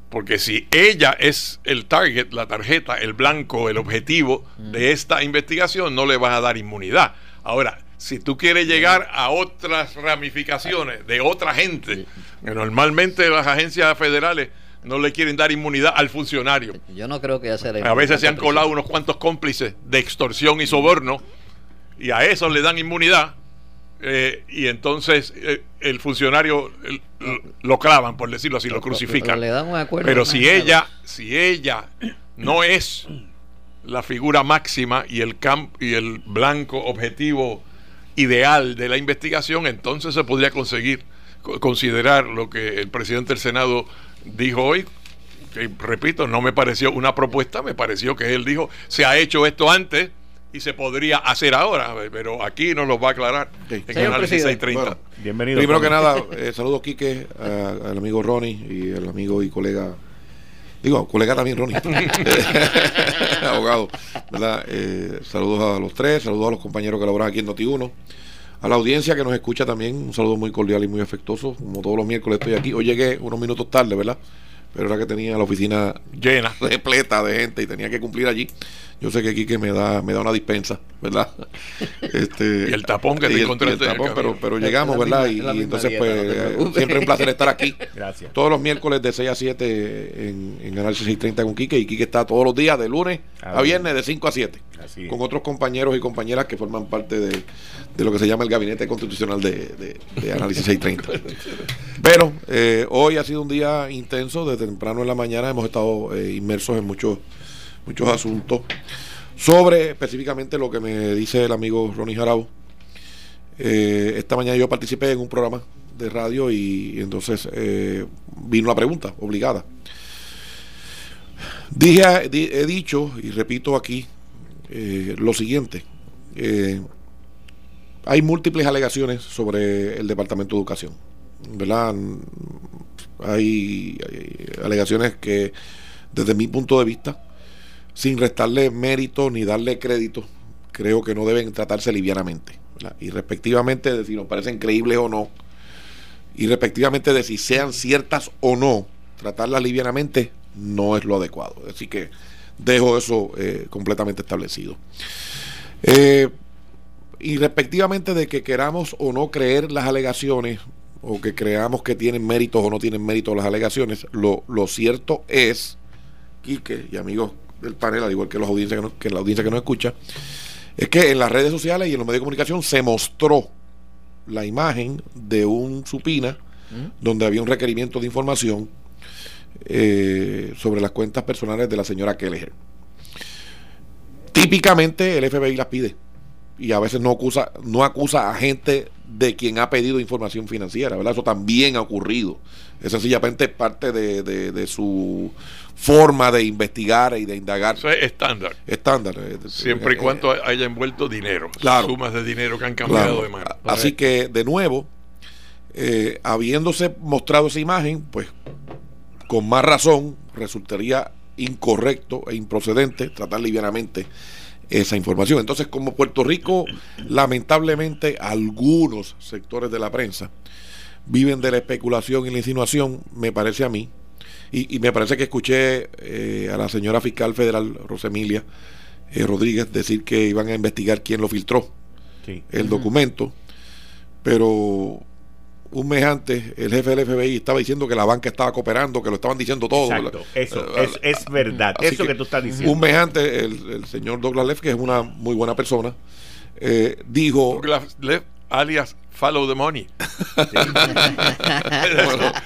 Porque si ella es el target, la tarjeta, el blanco, el objetivo de esta investigación, no le vas a dar inmunidad. Ahora, si tú quieres llegar a otras ramificaciones de otra gente, que normalmente las agencias federales no le quieren dar inmunidad al funcionario. Yo no creo que ya sea A veces se han colado unos cuantos cómplices de extorsión y soborno y a esos le dan inmunidad eh, y entonces eh, el funcionario lo, clavan, por decirlo así, lo crucifican. Pero le dan un acuerdo, Pero una- si ella, si ella no es la figura máxima y el camp y el blanco objetivo ideal de la investigación, entonces se podría conseguir co- considerar lo que el presidente del Senado dijo hoy, que repito, no me pareció una propuesta, me pareció que él dijo, se ha hecho esto antes y se podría hacer ahora, pero aquí nos lo va a aclarar Sí. en Señor Análisis presidente. 630. Bueno, Bienvenido. Primero que nada, eh, saludo Quique, a- al amigo Ronnie y al amigo y colega, digo, colega también Ronnie, abogado, ¿verdad? Eh, saludos a los tres, saludos a los compañeros que laboran aquí en Noti1, a la audiencia que nos escucha también, un saludo muy cordial y muy afectuoso, como todos los miércoles estoy aquí, hoy llegué unos minutos tarde, ¿verdad? Pero era que tenía la oficina Llena. repleta de gente y tenía que cumplir allí. Yo sé que Quique me da, me da una dispensa, ¿verdad? Este, Y el tapón que te encontraste el tapón, pero, pero llegamos, misma- ¿verdad? Y, entonces, dieta, pues, no siempre un placer estar aquí. Gracias. Todos los miércoles de 6 a 7 en, en Análisis 630 con Quique. Y Quique está todos los días, de lunes Ah, a viernes, de 5 a 7. Así es. Con otros compañeros y compañeras que forman parte de, de lo que se llama el Gabinete Constitucional de, de- de Análisis 630. Pero eh, hoy ha sido un día intenso. De temprano en la mañana hemos estado eh, inmersos en muchos, muchos asuntos. Sobre específicamente lo que me dice el amigo Ronnie Jarabo. Eh, esta mañana yo participé en un programa de radio y, entonces eh, vino una pregunta obligada. Dije, di- he dicho y repito aquí eh, lo siguiente. Eh, hay múltiples alegaciones sobre el Departamento de Educación. ¿Verdad? Hay, hay alegaciones que, desde mi punto de vista, sin restarle mérito ni darle crédito, creo que no deben tratarse livianamente. ¿verdad? Y respectivamente de si nos parecen creíbles o no, y respectivamente de si sean ciertas o no, tratarlas livianamente no es lo adecuado. Así que dejo eso eh, completamente establecido. Eh, y respectivamente de que queramos o no creer las alegaciones, o que creamos que tienen méritos o no tienen méritos las alegaciones, lo, lo cierto es, Quique y amigos del panel, al igual que, los audiencias que, no- que la audiencia que nos escucha, es que en las redes sociales y en los medios de comunicación se mostró la imagen de un supina donde había un requerimiento de información eh, sobre las cuentas personales de la señora Kelleher. Típicamente el FBI las pide y a veces no acusa, no acusa a gente de quien ha pedido información financiera, ¿verdad? Eso también ha ocurrido. Es sencillamente parte de, de- de su forma de investigar y de indagar Eso es estándar. estándar. eh, Siempre y eh, cuando haya envuelto dinero. Claro. Sumas de dinero que han cambiado Claro. de mano. Así que, de nuevo, eh, habiéndose mostrado esa imagen, pues con más razón resultaría incorrecto e improcedente tratar livianamente esa información. Entonces, como Puerto Rico, lamentablemente, algunos sectores de la prensa viven de la especulación y la insinuación, me parece a mí, y, me parece que escuché eh, a la señora fiscal federal Rosemilia eh, Rodríguez decir que iban a investigar quién lo filtró, el documento, pero un mes antes el jefe del FBI estaba diciendo que la banca estaba cooperando, que lo estaban diciendo todo. Exacto, eso eh, es, verdad, eso que, tú estás diciendo. Un mes antes el, señor Douglas Leff, que es una muy buena persona, eh, dijo... Douglas Leff, alias Follow the Money.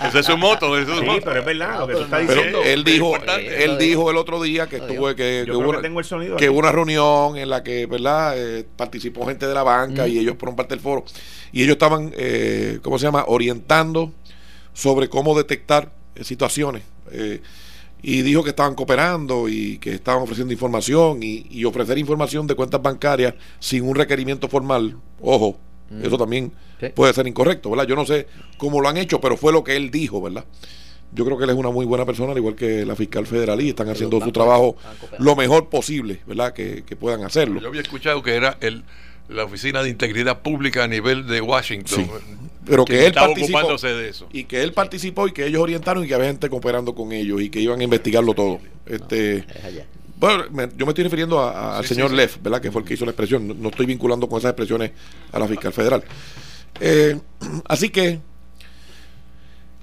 ese es su moto. Sí, pero es verdad lo que tú estás diciendo. él dijo, él dijo el otro día que estuve que, que, hubo, que, una reunión en la que, ¿verdad? Eh, participó gente de la banca y ellos fueron parte del foro y ellos estaban, eh, ¿cómo se llama?, orientando sobre cómo detectar eh, situaciones. Eh, y dijo que estaban cooperando y que estaban ofreciendo información y, ofrecer información de cuentas bancarias sin un requerimiento formal. Ojo, mm. eso también puede ser incorrecto, ¿verdad? Yo no sé cómo lo han hecho, pero fue lo que él dijo, ¿verdad? Yo creo que él es una muy buena persona, al igual que la fiscal federal, y están haciendo su trabajo lo mejor posible, ¿verdad? Que, que puedan hacerlo. Yo había escuchado que era el la Oficina de Integridad Pública a nivel de Washington. Pero que, él participó de eso. Y que él participó y que ellos orientaron y que había gente cooperando con ellos y que iban a investigarlo todo. Este, bueno, yo me estoy refiriendo al señor Leff, ¿verdad? Que fue el que hizo la expresión. No, estoy vinculando con esas expresiones a la fiscal federal. Eh, así que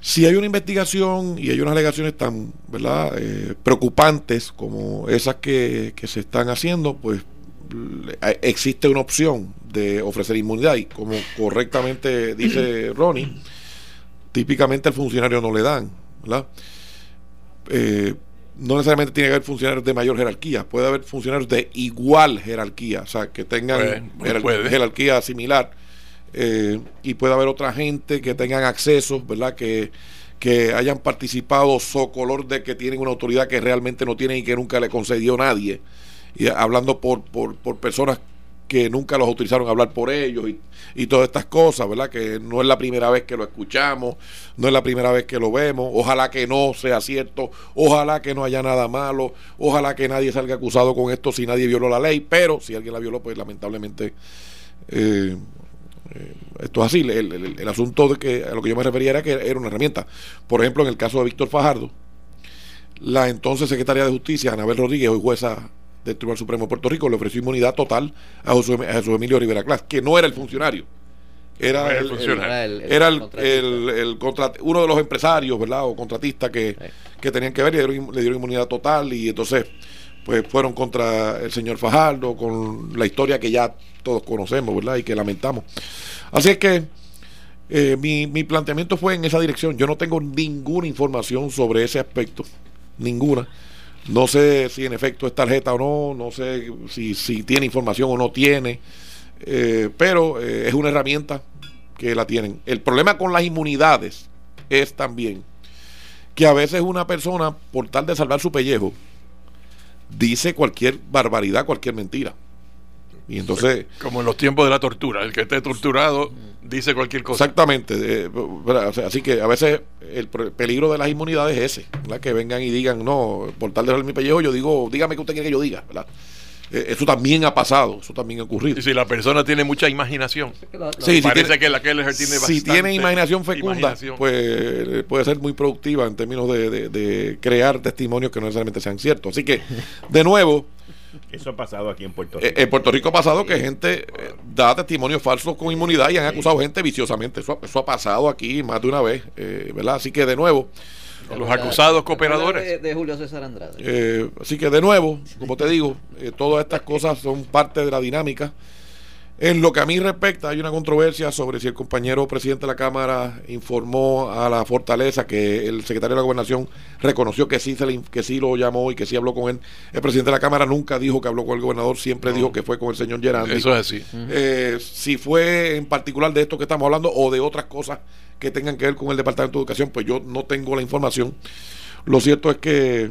si hay una investigación y hay unas alegaciones tan ¿verdad? Eh, preocupantes como esas que, que se están haciendo, pues existe una opción de ofrecer inmunidad y como correctamente dice Ronnie, típicamente al funcionario no le dan, ¿verdad? Eh, no necesariamente tiene que haber funcionarios de mayor jerarquía, puede haber funcionarios de igual jerarquía, o sea, que tengan jerarquía similar eh, y puede haber otra gente que tengan acceso, ¿verdad? Que, que hayan participado color de que tienen una autoridad que realmente no tienen y que nunca le concedió nadie y hablando por, por, por personas que nunca los autorizaron a hablar por ellos y, y, todas estas cosas, ¿verdad? Que no es la primera vez que lo escuchamos, no es la primera vez que lo vemos, ojalá que no sea cierto, ojalá que no haya nada malo, ojalá que nadie salga acusado con esto si nadie violó la ley, pero si alguien la violó, pues lamentablemente eh, eh, esto es así. El, el, asunto de que a lo que yo me refería era que era una herramienta. Por ejemplo, en el caso de Víctor Fajardo, la entonces secretaria de Justicia, Anabel Rodríguez, hoy jueza del Tribunal Supremo de Puerto Rico le ofreció inmunidad total a José, Emilio Rivera Clas, que no era el funcionario. Era, el, era el, uno de los empresarios, ¿verdad? O contratistas que, tenían que ver y le dieron, inmunidad total y entonces pues fueron contra el señor Fajardo con la historia que ya todos conocemos, ¿verdad? Y que lamentamos. Así es que eh, mi, mi planteamiento fue en esa dirección. Yo no tengo ninguna información sobre ese aspecto, ninguna. No sé si en efecto es tarjeta o no, no sé si, si tiene información o no tiene, eh, pero eh, es una herramienta que la tienen. El problema con las inmunidades es también que a veces una persona, por tal de salvar su pellejo, dice cualquier barbaridad, cualquier mentira. Y entonces. Como en los tiempos de la tortura, el que esté torturado dice cualquier cosa. Exactamente. Eh, así que a veces el peligro de las inmunidades es ese, que vengan y digan, no, por tal de mi pellejo, yo digo, dígame que usted quiere que yo diga, ¿verdad? Eh, eso también ha pasado, eso también ha ocurrido. Y si la persona tiene mucha imaginación, sí, parece que la que tiene Si tiene imaginación fecunda, pues puede ser muy productiva en términos de, de crear testimonios que no necesariamente sean ciertos. Así que, de nuevo, eso ha pasado aquí en Puerto eh, Rico. en Puerto Rico ha pasado que gente eh, da testimonios falsos con inmunidad y han acusado gente viciosamente. Eso, ha pasado aquí más de una vez, eh, ¿verdad? Así que de nuevo. Los acusados cooperadores. De, Julio César Andrade. así que de nuevo, como te digo, todas estas cosas son parte de la dinámica en lo que a mí respecta, hay una controversia sobre si el compañero presidente de la Cámara informó a la Fortaleza que el secretario de la Gobernación reconoció que sí, se le, que sí lo llamó y que sí habló con él. El presidente de la Cámara nunca dijo que habló con el gobernador, siempre dijo que fue con el señor Gerandi. Eso es así. Eh, si fue en particular de esto que estamos hablando o de otras cosas que tengan que ver con el Departamento de Educación, pues yo no tengo la información. Lo cierto es que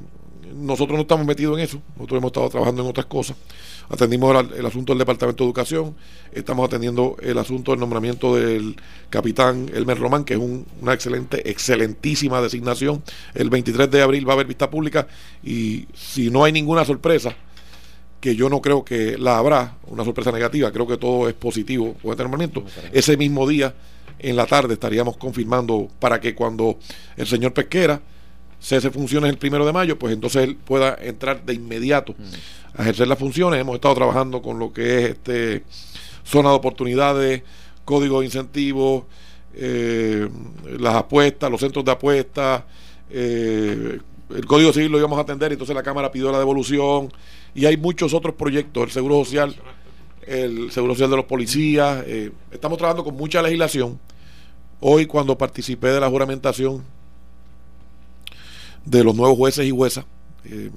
nosotros no estamos metidos en eso, nosotros hemos estado trabajando en otras cosas. Atendimos el, el asunto del Departamento de Educación, estamos atendiendo el asunto del nombramiento del capitán Elmer Román, que es un- una excelente, excelentísima designación. El 23 de abril va a haber vista pública y si no hay ninguna sorpresa, que yo no creo que la habrá, una sorpresa negativa, creo que todo es positivo con este nombramiento. Ese mismo día, en la tarde, estaríamos confirmando para que cuando el señor Pesquera cese funciones el primero de mayo, pues entonces él pueda entrar de inmediato a ejercer las funciones. Hemos estado trabajando con lo que es este zona de oportunidades, código de incentivos, eh, las apuestas, los centros de apuestas, eh, el Código Civil lo íbamos a atender, entonces la Cámara pidió la devolución y hay muchos otros proyectos, el Seguro Social, el Seguro Social de los policías, eh, estamos trabajando con mucha legislación. Hoy cuando participé de la juramentación de los nuevos jueces y juezas, eh,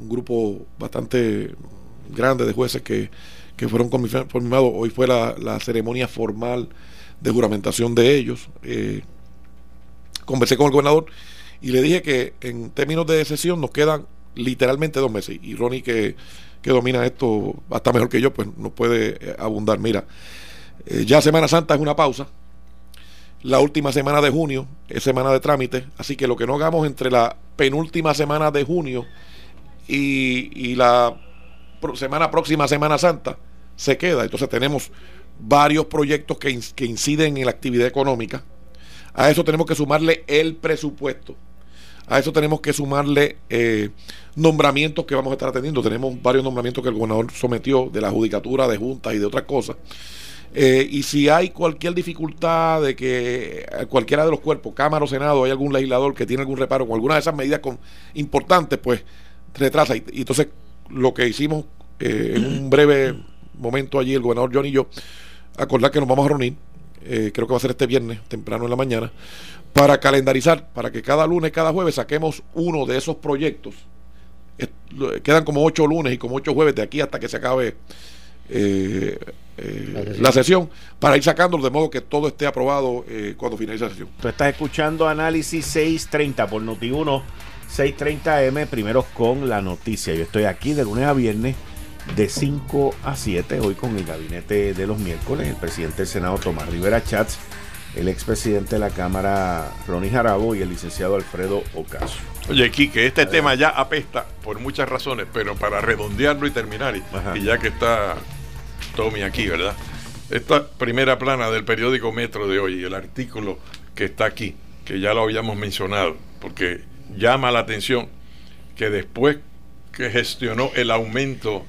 un grupo bastante grande de jueces que, que fueron confirmados, hoy fue la, la ceremonia formal de juramentación de ellos. Eh, conversé con el gobernador y le dije que en términos de sesión nos quedan literalmente dos meses. Y Ronnie, que, que domina esto hasta mejor que yo, pues nos puede eh, abundar. Mira, ya Semana Santa es una pausa. La última semana de junio es semana de trámite. Así que lo que no hagamos entre la penúltima semana de junio y, y la semana próxima, Semana Santa, se queda. Entonces tenemos varios proyectos que, que inciden en la actividad económica. A eso tenemos que sumarle el presupuesto. A eso tenemos que sumarle eh, nombramientos que vamos a estar atendiendo. Tenemos varios nombramientos que el gobernador sometió de la judicatura, de juntas y de otras cosas. Eh, y si hay cualquier dificultad de que cualquiera de los cuerpos, Cámara o Senado, hay algún legislador que tiene algún reparo con alguna de esas medidas importantes, pues retrasa. Y, entonces lo que hicimos eh, en un breve momento allí, el gobernador John y yo, acordar que nos vamos a reunir, eh, creo que va a ser este viernes, temprano en la mañana, para calendarizar, para que cada lunes, cada jueves saquemos uno de esos proyectos. Quedan como ocho lunes y como ocho jueves de aquí hasta que se acabe eh, eh, La sesión. la sesión, para ir sacándolo de modo que todo esté aprobado eh, cuando finalice la sesión. Tú estás escuchando Análisis 630 por Noti1, 630M, primero con la noticia. Yo estoy aquí de lunes a viernes de 5 a 7, hoy con el gabinete de los miércoles, el presidente del Senado Tomás Rivera Chats, el expresidente de la Cámara Ronnie Jarabo y el licenciado Alfredo Ocasio. Oye, Quique, este tema ya apesta por muchas razones, pero para redondearlo y terminar, Ajá. y ya que está Tommy aquí, ¿verdad? Esta primera plana del periódico Metro de hoy, el artículo que está aquí, que ya lo habíamos mencionado, porque llama la atención que después que gestionó el aumento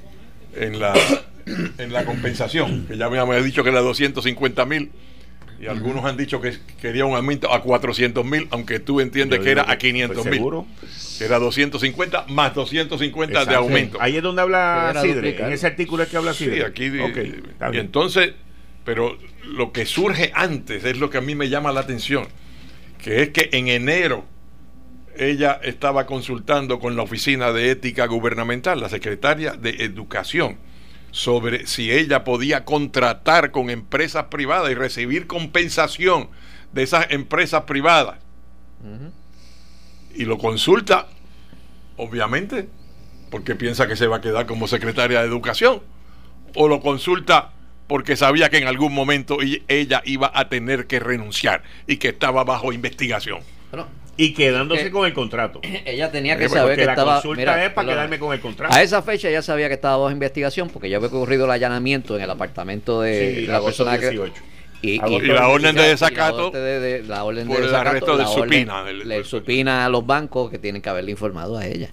en la, en la compensación, que ya me había dicho que era 250 mil, y algunos han dicho que quería un aumento a 400 mil, aunque tú entiendes Yo que era a 500 ¿estoy mil. seguro? Era 250 más 250 de Exacto. aumento. Ahí es donde habla Sidre. En ese artículo es que habla Sidre. Sí, aquí. di- Ok, está y entonces, pero lo que surge antes es lo que a mí me llama la atención, que es que en enero ella estaba consultando con la Oficina de Ética Gubernamental, la secretaria de Educación, sobre si ella podía contratar con empresas privadas y recibir compensación de esas empresas privadas. Y lo consulta, obviamente, porque piensa que se va a quedar como secretaria de Educación, o lo consulta porque sabía que en algún momento ella iba a tener que renunciar y que estaba bajo investigación. Bueno, Y quedándose que- con el contrato. ella tenía que Eh, porque saber que la estaba. consulta mira, es para quedarme con el contrato. A esa fecha ya sabía que estaba bajo investigación porque ya había ocurrido el allanamiento en el apartamento de Sí, la agosto persona que. 18. Y, Y la orden de y la desacato orden de, de- la orden por de el desacato, arresto del supina, del- le supina a los bancos que tienen que haberle informado a ella.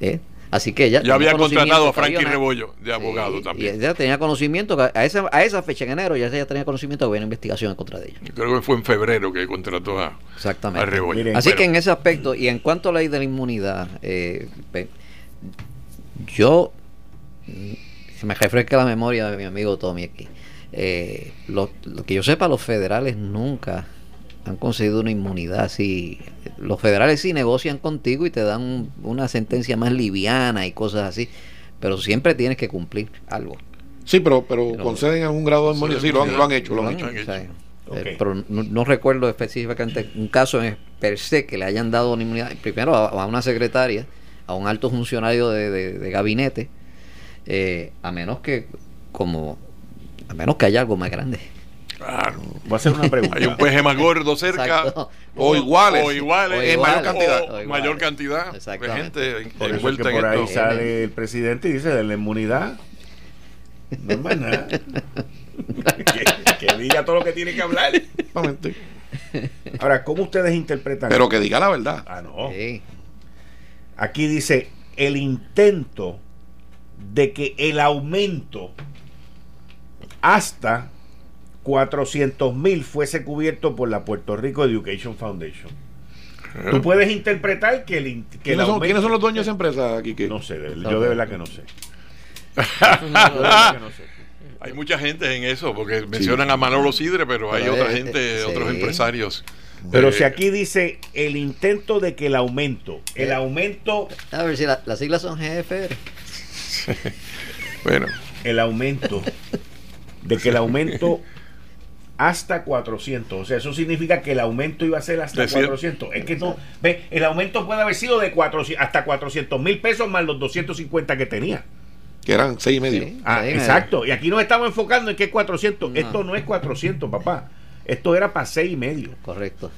¿Eh? Así que ella Ya había contratado a Frankie Rebollo de abogado Sí, también. Y ella tenía conocimiento que a esa, a esa fecha en enero ya ella tenía conocimiento que había una investigación en contra de ella. Creo que fue en febrero que contrató a, a Exactamente. Rebollo. Miren, Así que en ese aspecto, y en cuanto a la ley de la inmunidad, eh, yo, mm, se me refresca la memoria de mi amigo Tommy aquí. Eh, lo, lo que yo sepa, los federales nunca han concedido una inmunidad así. Los federales sí negocian contigo y te dan un- una sentencia más liviana y cosas así, pero siempre tienes que cumplir algo. Sí, pero, pero Pero- conceden a un grado de inmunidad. Sí, lo han, lo han hecho, lo han hecho. han hecho. o sea, Ok. eh, pero no, no recuerdo específicamente un caso en per se que le hayan dado una inmunidad primero a, a una secretaria a un alto funcionario de, de- de gabinete, eh, a menos que, como, a menos que haya algo más grande. Claro. Voy a hacer una pregunta. Hay un peje más gordo cerca. Exacto. O iguales. O iguales. O en mayor cantidad. O iguales. mayor cantidad de Exactamente. gente Por eso es envuelta que en por ahí esto. sale el presidente y dice de la inmunidad. No es más nada. que, que diga todo lo que tiene que hablar. Exactamente. Ahora, ¿cómo ustedes interpretan? Pero que diga la verdad. Ah, no. Sí. Aquí dice el intento de que el aumento hasta 400 mil fuese cubierto por la Puerto Rico Education Foundation. Tú puedes interpretar que el, que ¿Quiénes son, quiénes son los dueños de esa empresa aquí? Que, No sé, de- yo de verdad que no sé. Yo de Ah, verdad que no sé. Hay mucha gente en eso, porque mencionan a Manolo Sidre, pero hay otra es- gente, sí. otros empresarios. Pero Eh, si aquí dice el intento de que el aumento, el aumento, A ver si la- las siglas son GFR. Bueno, el aumento, de que el aumento hasta 400, o sea, eso significa que el aumento iba a ser hasta Decía- 400. Es que no, ve, el aumento puede haber sido de 400, hasta 400 mil pesos más los 250 que tenía. que eran seis y medio. Sí. Ah, exacto. Y aquí nos estamos enfocando en que es 400. No. Esto no es 400, papá. Esto era para 6 y medio. Correcto.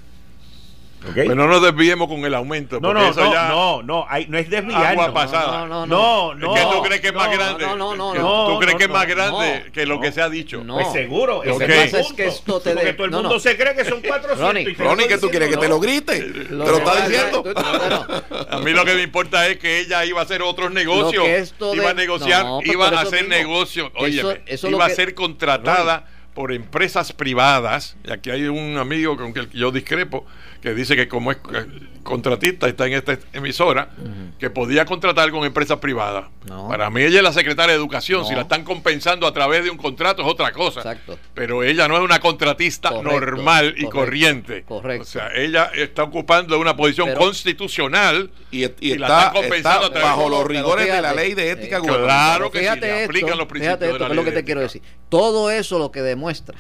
¿Ok? pues no nos desviemos con el aumento, no, porque no, eso no, ya no, no, hay- no es desviarnos. agua pasada. No, no, No, no. ¿Qué tú crees que es más no, grande? no, no, no, ¿Qué- no, ¿Tú crees no, que es no, más grande no, que lo no. que se ha dicho? No. Pues seguro. Lo ese que es pasa es que esto te Porque de- todo el no, mundo no. se cree que son 400. Ronnie, Ronnie, ¿qué tú quieres? ¿Que te lo grite? ¿Te lo está que- diciendo? A mí lo que me importa es que ella iba a hacer otros negocios, Lo que iba a negociar, No, iba a hacer negocios, oye, es iba lo a que- ser contratada por empresas privadas, y aquí hay un amigo con el que yo discrepo, que dice que como es eh, contratista, está en esta emisora, que podía contratar con empresas privadas. No. Para mí ella es la secretaria de Educación, No. si la están compensando a través de un contrato es otra cosa. Exacto. Pero ella no es una contratista Correcto, normal y correcto, corriente. correcto. O sea, ella está ocupando una posición Pero- constitucional Y, y Y la está, están compensando está a través- bajo los rigores de la ley de ética eh, gubernamental. Claro que sí, esto, aplican los principios fíjate de esto, la que es lo que te quiero decir. Todo eso lo que demuestra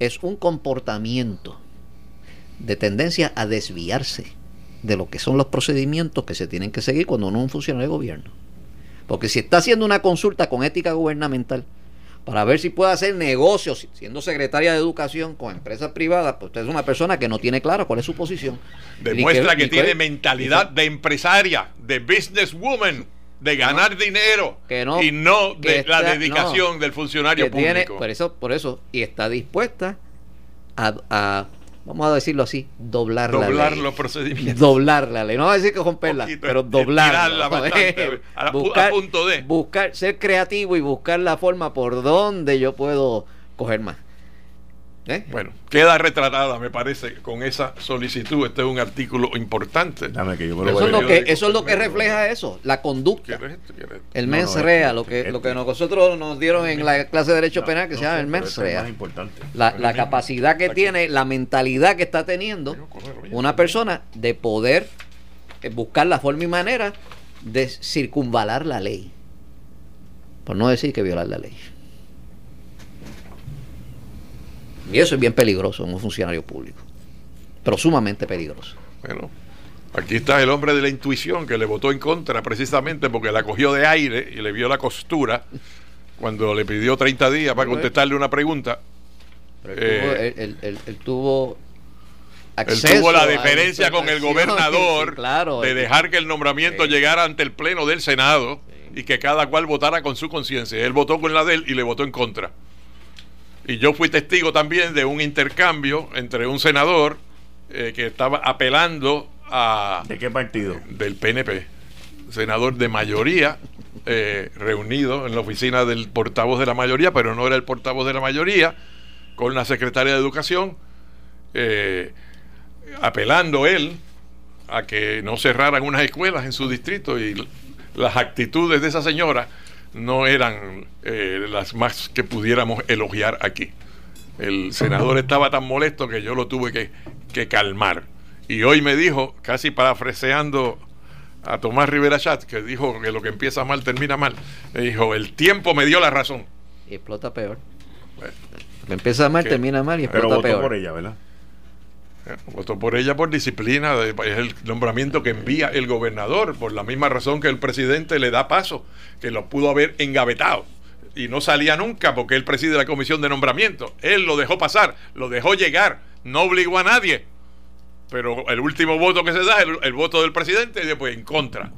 es un comportamiento de tendencia a desviarse de lo que son los procedimientos que se tienen que seguir cuando uno es un funcionario de gobierno. Porque si está haciendo una consulta con ética gubernamental para ver si puede hacer negocios siendo secretaria de educación con empresas privadas, pues usted es una persona que no tiene claro cuál es su posición. Demuestra que, ni tiene mentalidad de empresaria, de businesswoman, de ganar dinero que no, y no de la dedicación no, del funcionario tiene, público. por eso, por eso, y está dispuesta a, a, vamos a decirlo así, doblar, Doblar la ley. los procedimientos. Doblar la ley. No va a decir que romperla, Poquito, pero doblarla. bastante, a- a buscar, punto de. buscar, ser creativo y buscar la forma por donde yo puedo coger más. ¿Eh? Bueno, queda retratada, me parece, con esa solicitud. Este es un artículo importante. Dame que yo me lo Eso es lo que, eso es lo que refleja eso, la conducta. ¿Quieres esto? ¿Quieres esto? El No, mens no, rea, este, lo que, este, lo que este. nosotros nos dieron en la clase de Derecho No, Penal que se llama el mens este es rea. más importante. La, la capacidad que tiene, la mentalidad que está teniendo una persona de poder eh, buscar la forma y manera de circunvalar la ley. Por no decir que violar la ley. Y eso es bien peligroso en un funcionario público. Pero sumamente peligroso. Bueno, aquí está el hombre de la intuición que le votó en contra precisamente porque la cogió de aire y le vio la costura cuando le pidió 30 días para contestarle una pregunta. Pero él, Eh, tuvo, él- él- él- él tuvo Él acceso tuvo la diferencia con el gobernador sí, claro, de eh, dejar que el nombramiento Sí. llegara ante el pleno del Senado y que cada cual votara con su conciencia. Él votó con la de él y le votó en contra. Y yo fui testigo también de un intercambio entre un senador eh, que estaba apelando a ¿De qué partido? del PNP, senador de mayoría, eh, reunido en la oficina del portavoz de la mayoría, pero no era el portavoz de la mayoría, con la secretaria de Educación, eh, apelando él a que no cerraran unas escuelas en su distrito y las actitudes de esa señora no eran eh, las más que pudiéramos elogiar aquí. El senador estaba tan molesto que yo lo tuve que, que calmar. Y hoy me dijo, casi parafraseando a Tomás Rivera Chat, que dijo que lo que empieza mal termina mal, me dijo, el tiempo me dio la razón. y explota peor. Bueno, Empieza mal, termina mal y Pero explota votó peor. por ella, ¿verdad? Votó por ella por disciplina, es el nombramiento que envía el gobernador, por la misma razón que el presidente le da paso, que lo pudo haber engavetado. Y no salía nunca porque él preside la comisión de nombramiento. Él lo dejó pasar, lo dejó llegar, no obligó a nadie. Pero el último voto que se da es el, el voto del presidente y después en contra.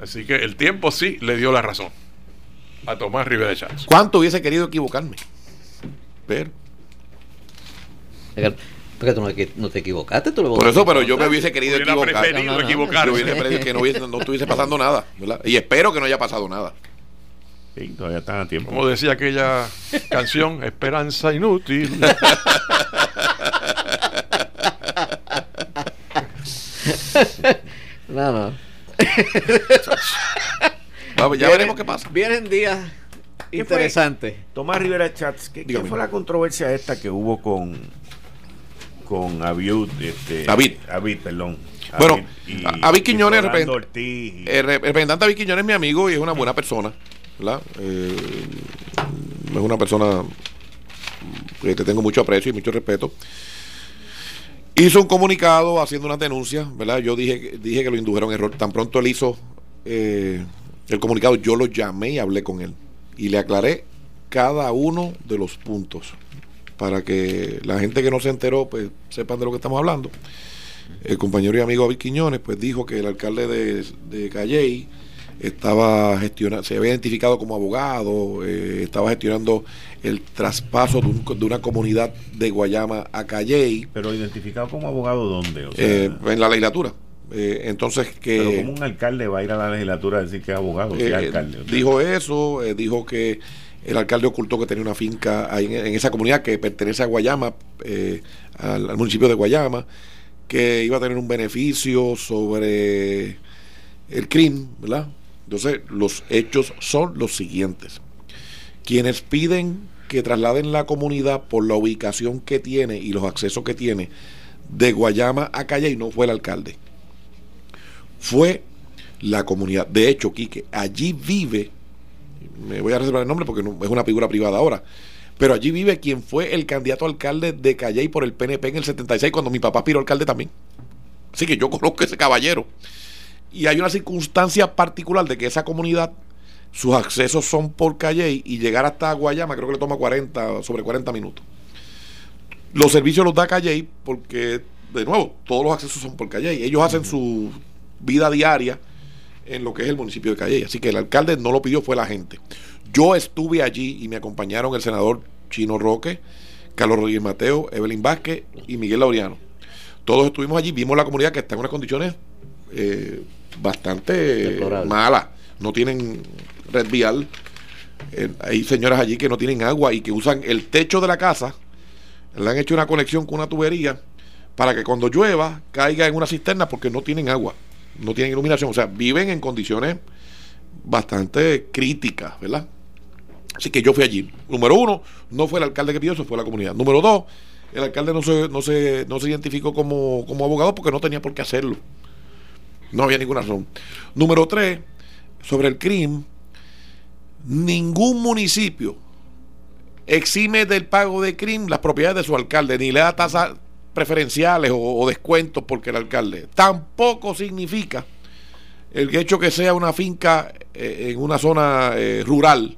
Así que el tiempo sí le dio la razón a Tomás Rivera Chávez. ¿Cuánto hubiese querido equivocarme? Pero, Porque tú no, te equivocaste, tú lo por eso, pero yo me hubiese querido Hubiera equivocar. preferido No, no, no. equivocarse. Yo hubiese preferido que no, hubiese, no estuviese pasando nada, ¿verdad? Y espero que no haya pasado nada. Sí, todavía están a tiempo. Como decía aquella canción, Esperanza Inútil. No, no. Vamos, ya Vienen- veremos qué pasa. Vienen días interesantes. Tomás Rivera Chats, ¿qué, fue la controversia esta que hubo con con Abiud, este, Avid. Avid, perdón. Bueno, Avid y- Avid Quiñones, Ortiz El re- representante David Quiñones es mi amigo y es una buena persona, ¿verdad? Eh, es una persona que te tengo mucho aprecio y mucho respeto. Hizo un comunicado haciendo una denuncia, ¿verdad? Yo dije, que- dije que lo indujeron error. Tan pronto él hizo eh, el comunicado, yo lo llamé y hablé con él. Y le aclaré cada uno de los puntos para que la gente que no se enteró, pues sepan de lo que estamos hablando. El compañero y amigo David Quiñones, pues dijo que el alcalde de, de Calley estaba gestionando, se había identificado como abogado, eh, estaba gestionando el traspaso de, un- de una comunidad de Guayama a Calley pero identificado como abogado dónde, o sea, eh, en la legislatura. Eh, entonces pero que como un alcalde va a ir a la legislatura a decir que es abogado, que es alcalde. o sea, dijo eso, dijo que el alcalde ocultó que tenía una finca ahí en, esa comunidad que pertenece a Guayama, eh, al, al municipio de Guayama, que iba a tener un beneficio sobre el crimen, ¿verdad? Entonces, los hechos son los siguientes. Quienes piden que trasladen la comunidad por la ubicación que tiene y los accesos que tiene de Guayama a Calle y no fue el alcalde. Fue la comunidad. De hecho, Quique, allí vive, me voy a reservar el nombre porque no- es una figura privada ahora, pero allí vive quien fue el candidato a alcalde de Calley por el PNP en el 76, cuando mi papá aspiró alcalde también. Así que yo conozco a ese caballero. Y hay una circunstancia particular de que esa comunidad, sus accesos son por Calley y llegar hasta Guayama creo que le toma 40, sobre 40 minutos. Los servicios los da Calley porque, de nuevo, todos los accesos son por Calley. Ellos hacen su vida diaria en lo que es el municipio de Calley. Así que el alcalde no lo pidió, fue la gente. Yo estuve allí y me acompañaron el senador Chino Roque, Carlos Rodríguez Mateo, Evelyn Vázquez y Miguel Laureano. Todos estuvimos allí, vimos la comunidad que está en unas condiciones eh, bastante malas. No tienen red vial. Eh, hay señoras allí que no tienen agua y que usan el techo de la casa. Le han hecho una conexión con una tubería para que cuando llueva caiga en una cisterna porque no tienen agua, no tienen iluminación. O sea, viven en condiciones bastante críticas, ¿verdad? Así que yo fui allí. Número uno, no fue el alcalde que pidió eso, fue la comunidad. Número dos, el alcalde no se, no se, no se identificó como, como abogado porque no tenía por qué hacerlo. No había ninguna razón. Número tres, sobre el crimen, ningún municipio exime del pago de crimen las propiedades de su alcalde, ni le da tasas preferenciales o, o descuentos porque el alcalde. Tampoco significa el hecho que sea una finca eh, en una zona eh, rural,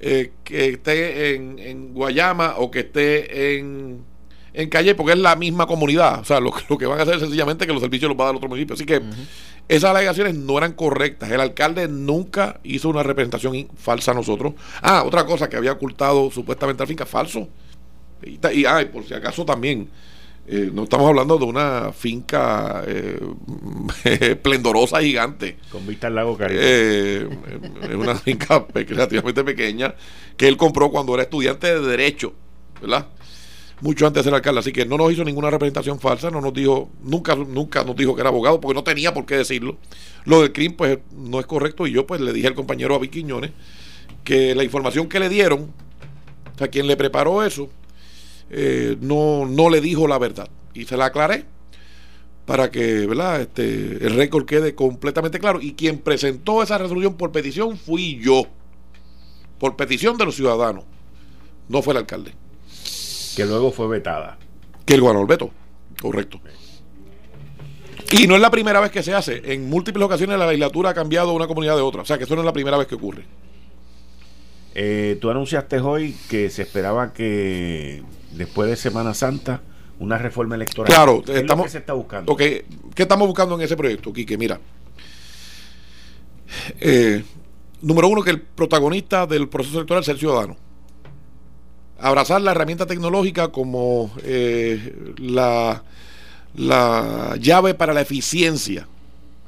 eh, que esté en, en Guayama o que esté en, en Calle, porque es la misma comunidad. O sea, lo, que- lo que van a hacer es sencillamente que los servicios los va a dar otro municipio. Así que esas alegaciones no eran correctas. El alcalde nunca hizo una representación falsa a nosotros. Ah, otra cosa que había ocultado supuestamente la finca, falso. Y, y, ah, y por si acaso también, eh, no estamos hablando de una finca eh, esplendorosa, gigante. con vista al lago Caribe. Eh, es una finca relativamente pequeña que él compró cuando era estudiante de Derecho, ¿verdad? Mucho antes de ser alcalde. Así que no nos hizo ninguna representación falsa, no nos dijo, nunca, nunca nos dijo que era abogado, porque no tenía por qué decirlo. Lo del crimen, pues, no es correcto. Y yo, pues, le dije al compañero David Quiñones que la información que le dieron, o sea, quien le preparó eso, eh, no, no le dijo la verdad. Y se la aclaré para que ¿verdad? Este, el récord quede completamente claro. Y quien presentó esa resolución por petición fui yo, por petición de los ciudadanos, no fue el alcalde, que luego fue vetada. que el ganó el veto. Correcto. Y no es la primera vez que se hace. En múltiples ocasiones la legislatura ha cambiado una comunidad de otra. O sea que eso no es la primera vez que ocurre. Eh, tú anunciaste hoy que se esperaba que después de Semana Santa una reforma electoral. Claro, ¿Qué es lo estamos- que se está buscando. ¿qué estamos buscando en ese proyecto, Quique? Mira, eh, número uno, que el protagonista del proceso electoral sea el ciudadano. Abrazar la herramienta tecnológica como eh, la, la llave para la eficiencia,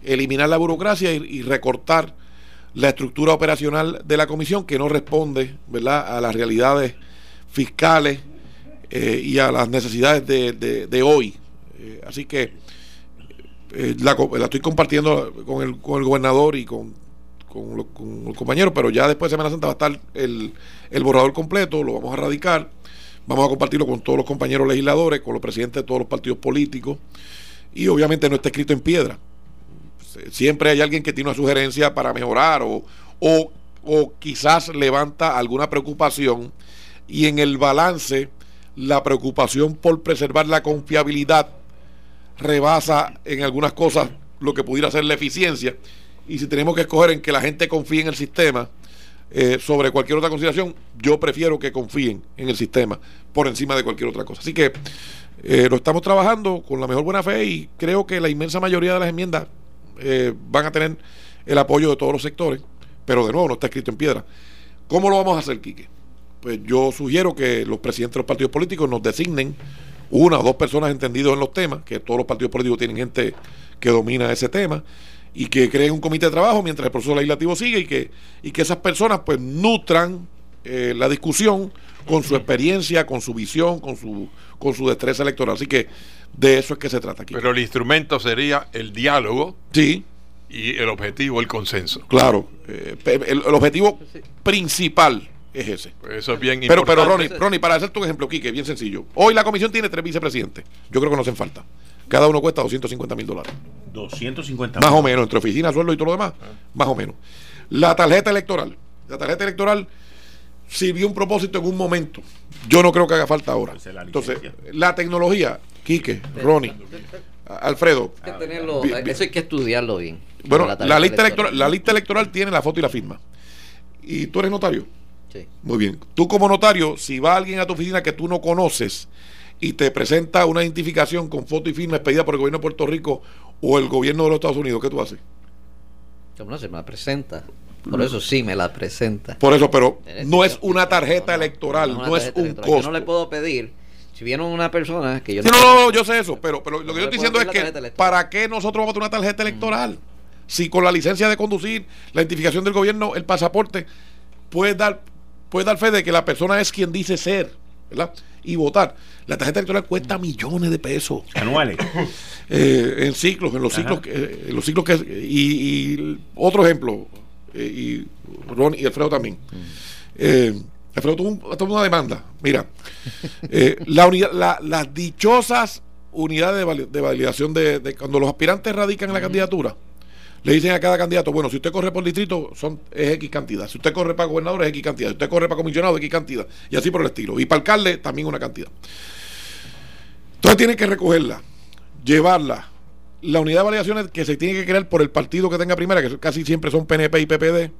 eliminar la burocracia y, y recortar la estructura operacional de la comisión que no responde ¿verdad? a las realidades fiscales eh, y a las necesidades de, de- hoy. Eh, así que eh, la, la estoy compartiendo con el, con el gobernador y con, con los compañeros, pero ya después de Semana Santa va a estar el, el borrador completo, lo vamos a radicar, vamos a compartirlo con todos los compañeros legisladores, con los presidentes de todos los partidos políticos y obviamente no está escrito en piedra. Siempre hay alguien que tiene una sugerencia para mejorar o, o, o quizás levanta alguna preocupación y en el balance la preocupación por preservar la confiabilidad rebasa en algunas cosas lo que pudiera ser la eficiencia. Y si tenemos que escoger en que la gente confíe en el sistema eh, sobre cualquier otra consideración, yo prefiero que confíen en el sistema por encima de cualquier otra cosa. Así que eh, lo estamos trabajando con la mejor buena fe y creo que la inmensa mayoría de las enmiendas eh, van a tener el apoyo de todos los sectores, pero de nuevo no está escrito en piedra. ¿Cómo lo vamos a hacer, Quique? Pues yo sugiero que los presidentes de los partidos políticos nos designen una o dos personas entendidos en los temas, que todos los partidos políticos tienen gente que domina ese tema, y que creen un comité de trabajo mientras el proceso legislativo sigue y que, y que esas personas pues nutran eh, la discusión con su experiencia, con su visión, con su, con su destreza electoral. Así que de eso es que se trata aquí. Pero el instrumento sería el diálogo sí, y el objetivo el consenso. claro. eh, el, el objetivo principal es ese. Pues eso es bien Pero, pero importante. Ronnie, Ronnie, para hacerte un ejemplo, Quique, bien sencillo. Hoy la comisión tiene tres vicepresidentes. Yo creo que no hacen falta. Cada uno cuesta 250 mil dólares. 250 Más o menos, entre oficina, sueldo y todo lo demás. Ah. Más o menos. La tarjeta electoral. La tarjeta electoral sirvió un propósito en un momento. Yo no creo que haga falta ahora. Esa es la Entonces, la tecnología, Quique, Ronnie, Alfredo. Hay que tenerlo- eso hay que estudiarlo bien. Bueno, la lista electoral, la lista electoral tiene la foto y la firma. ¿Y tú eres notario? Sí. Muy bien. Tú como notario, si va alguien a tu oficina que tú no conoces y te presenta una identificación con foto y firma expedida por el gobierno de Puerto Rico o el gobierno de los Estados Unidos, ¿qué tú haces? No, se me la presenta. Por eso sí me la presenta. Por eso, pero no es una tarjeta electoral, no es tarjeta un electoral. costo. Yo no le puedo pedir, si viene una persona que yo Sí, no, no, no, yo sé eso, pero, pero lo que yo estoy diciendo es que. ¿para qué nosotros vamos a tener una tarjeta electoral? Si con la licencia de conducir, la identificación del gobierno, el pasaporte, puedes dar, puedes dar fe de que la persona es quien dice ser, ¿verdad? Y votar. La tarjeta electoral cuesta millones de pesos anuales. eh, en ciclos, en los Ajá. ciclos, que, eh, en los ciclos que y, y otro ejemplo eh, y Ron y Alfredo también. Eh, Un- tuvo una demanda. Mira, eh, la unidad, la- las dichosas unidades de, vali- de validación de, de cuando los aspirantes radican en la candidatura. Le dicen a cada candidato, bueno, si usted corre por distrito, son, es X cantidad. Si usted corre para gobernador, es X cantidad. Si usted corre para comisionado, es X cantidad. Y así por el estilo. Y para alcalde, también una cantidad. Entonces tienen que recogerla, llevarla. La unidad de validaciones que se tiene que crear por el partido que tenga primera, que casi siempre son PNP y PPD,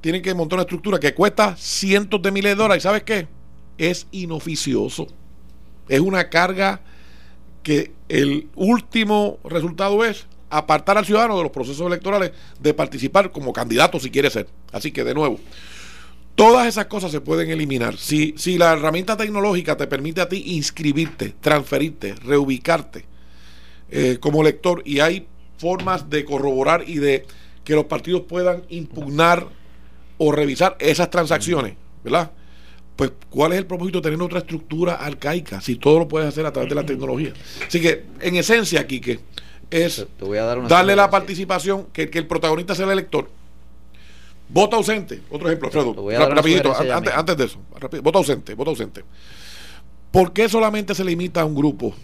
tienen que montar una estructura que cuesta cientos de miles de dólares. ¿Y sabes qué? Es inoficioso. Es una carga que el último resultado es apartar al ciudadano de los procesos electorales de participar como candidato si quiere ser. Así que de nuevo, todas esas cosas se pueden eliminar. Si, si la herramienta tecnológica te permite a ti inscribirte, transferirte, reubicarte eh, como lector y hay formas de corroborar y de que los partidos puedan impugnar o revisar esas transacciones, ¿verdad? Pues, ¿cuál es el propósito de tener otra estructura arcaica si todo lo puedes hacer a través de la tecnología? Así que, en esencia, Quique, es Te voy a dar una darle la participación, que, que el protagonista sea el elector. Voto ausente, otro ejemplo, Alfredo, rapidito, antes, antes de eso, rápido, voto ausente, voto ausente. ¿Por qué solamente se limita a un grupo?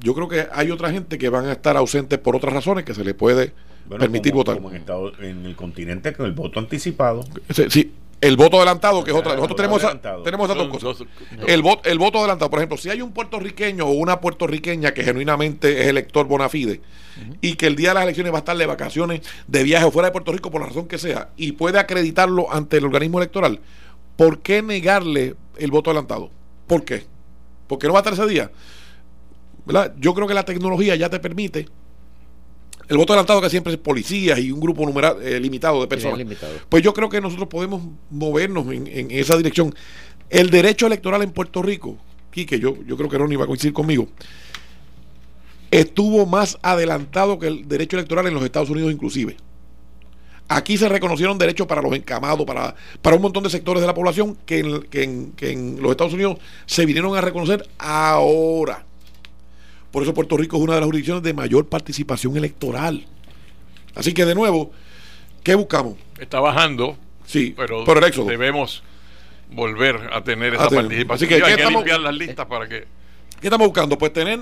Yo creo que hay otra gente que van a estar ausentes por otras razones que se le puede Bueno, permitir como- votar. Como en, Estados- en el continente con el voto anticipado. Sí, sí, El voto adelantado, que es otra. Ah, Nosotros el tenemos, tenemos esas dos cosas. El, voto, el voto adelantado, por ejemplo, si hay un puertorriqueño o una puertorriqueña que genuinamente es elector bona fide y que el día de las elecciones va a estar de vacaciones, de viaje o fuera de Puerto Rico por la razón que sea y puede acreditarlo ante el organismo electoral, ¿por qué negarle el voto adelantado? ¿Por qué? ¿Por qué no va a estar ese día? ¿Verdad? Yo creo que la tecnología ya te permite el voto adelantado que siempre es policías y un grupo numerado, eh, limitado de personas. limitado. Pues yo creo que nosotros podemos movernos en, en esa dirección. El derecho electoral en Puerto Rico, Quique, yo, yo creo que Ronnie va a coincidir conmigo, estuvo más adelantado que el derecho electoral en los Estados Unidos inclusive. Aquí se reconocieron derechos para los encamados, para, para un montón de sectores de la población que en, que en- que en los Estados Unidos se vinieron a reconocer ahora. Por eso Puerto Rico es una de las jurisdicciones de mayor participación electoral. Así que de nuevo, ¿qué buscamos? Está bajando, Sí, pero por el éxodo. debemos volver a tener esa A tener. participación. Así que, Hay ¿qué que estamos- limpiar las listas para que ¿Qué estamos buscando? Pues tener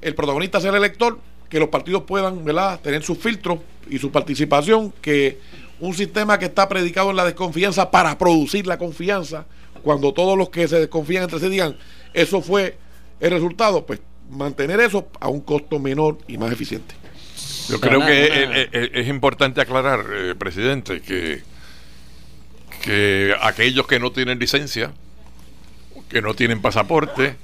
el protagonista ser el elector, que los partidos puedan ¿verdad? tener sus filtros y su participación, que un sistema que está predicado en la desconfianza para producir la confianza, cuando todos los que se desconfían entre sí digan, eso fue el resultado, pues mantener eso a un costo menor y más eficiente. Yo creo una- que una- eh, eh, es importante aclarar, eh, presidente, que, que aquellos que no tienen licencia, que no tienen pasaporte,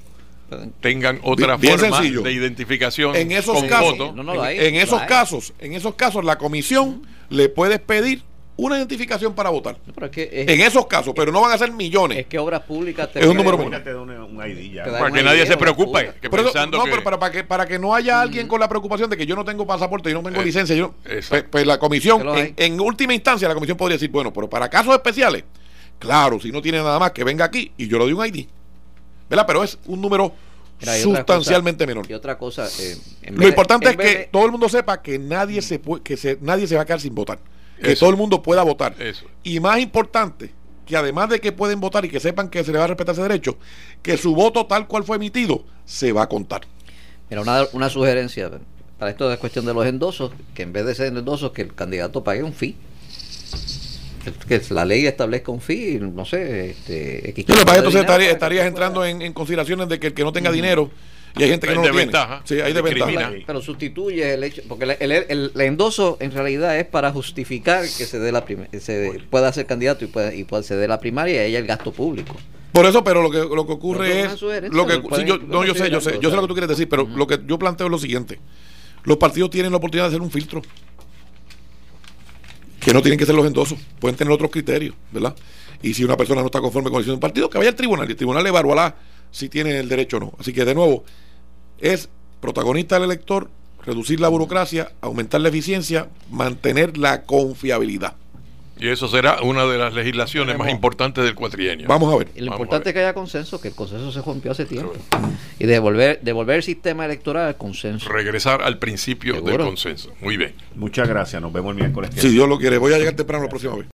tengan otra Bien forma sencillo. de identificación En esos con casos, voto. No, no, en, hay, en esos casos, en esos casos la comisión le puede pedir una identificación para votar. No, pero es que, es, En esos casos, pero no van a ser millones. es que obras públicas te Es un número te da un, un ID ya. Para que nadie se preocupe, cura. que Pero eso- pensando no, que... pero para, para que, para que no haya alguien con la preocupación de que yo no tengo pasaporte, yo no tengo Eh, licencia, yo, pues, pues la comisión, en, en última instancia, la comisión podría decir, bueno, pero para casos especiales, claro, si no tiene nada más, que venga aquí y yo le doy un ID. ¿Verdad? Pero es un número Mira, hay otra sustancialmente cosa- menor. Y otra cosa, eh, en Lo importante en es que de- todo el mundo sepa que nadie se puede, que se, nadie se va a quedar sin votar. Que Eso. todo el mundo pueda votar. Eso. Y más importante, que además de que pueden votar y que sepan que se les va a respetar ese derecho, que su voto tal cual fue emitido se va a contar. Mira, una, una sugerencia para esto es cuestión de los endosos, que en vez de ser endosos, que el candidato pague un fee. Que la ley establezca un fee, no sé, este, X cantidad de entonces estaría- para estarías entrando en, en consideraciones de que el que no tenga dinero y hay gente que Hay no lo tiene. desventaja, Sí, hay desventaja. discrimina. Pero sustituye el hecho, porque el, el- el- el endoso en realidad es para justificar que se dé la se pueda ser candidato y pueda, y pueda se dé la primaria y ahí el gasto público. Por eso, pero lo que, lo que ocurre es Lo que, lo sí, yo, lo no, yo sé, yo sé, yo sé lo que tú quieres decir, pero lo que yo planteo es lo siguiente. Los partidos tienen la oportunidad de hacer un filtro. Que no tienen que ser los endosos, pueden tener otros criterios, ¿verdad? Y si una persona no está conforme con la decisión de un partido, que vaya al tribunal y el tribunal evaluará si tiene el derecho o no. Así que, de nuevo, es protagonista el elector, reducir la burocracia, aumentar la eficiencia, mantener la confiabilidad. Y eso será una de las legislaciones más importantes del cuatrienio. Vamos a ver. Y lo Vamos importante es que haya consenso, que el consenso se rompió hace tiempo. Y devolver, devolver el sistema electoral al consenso. Regresar al principio del consenso. Muy bien. Muchas gracias. Nos vemos el miércoles. Si Dios lo quiere, voy a llegar temprano la próxima vez.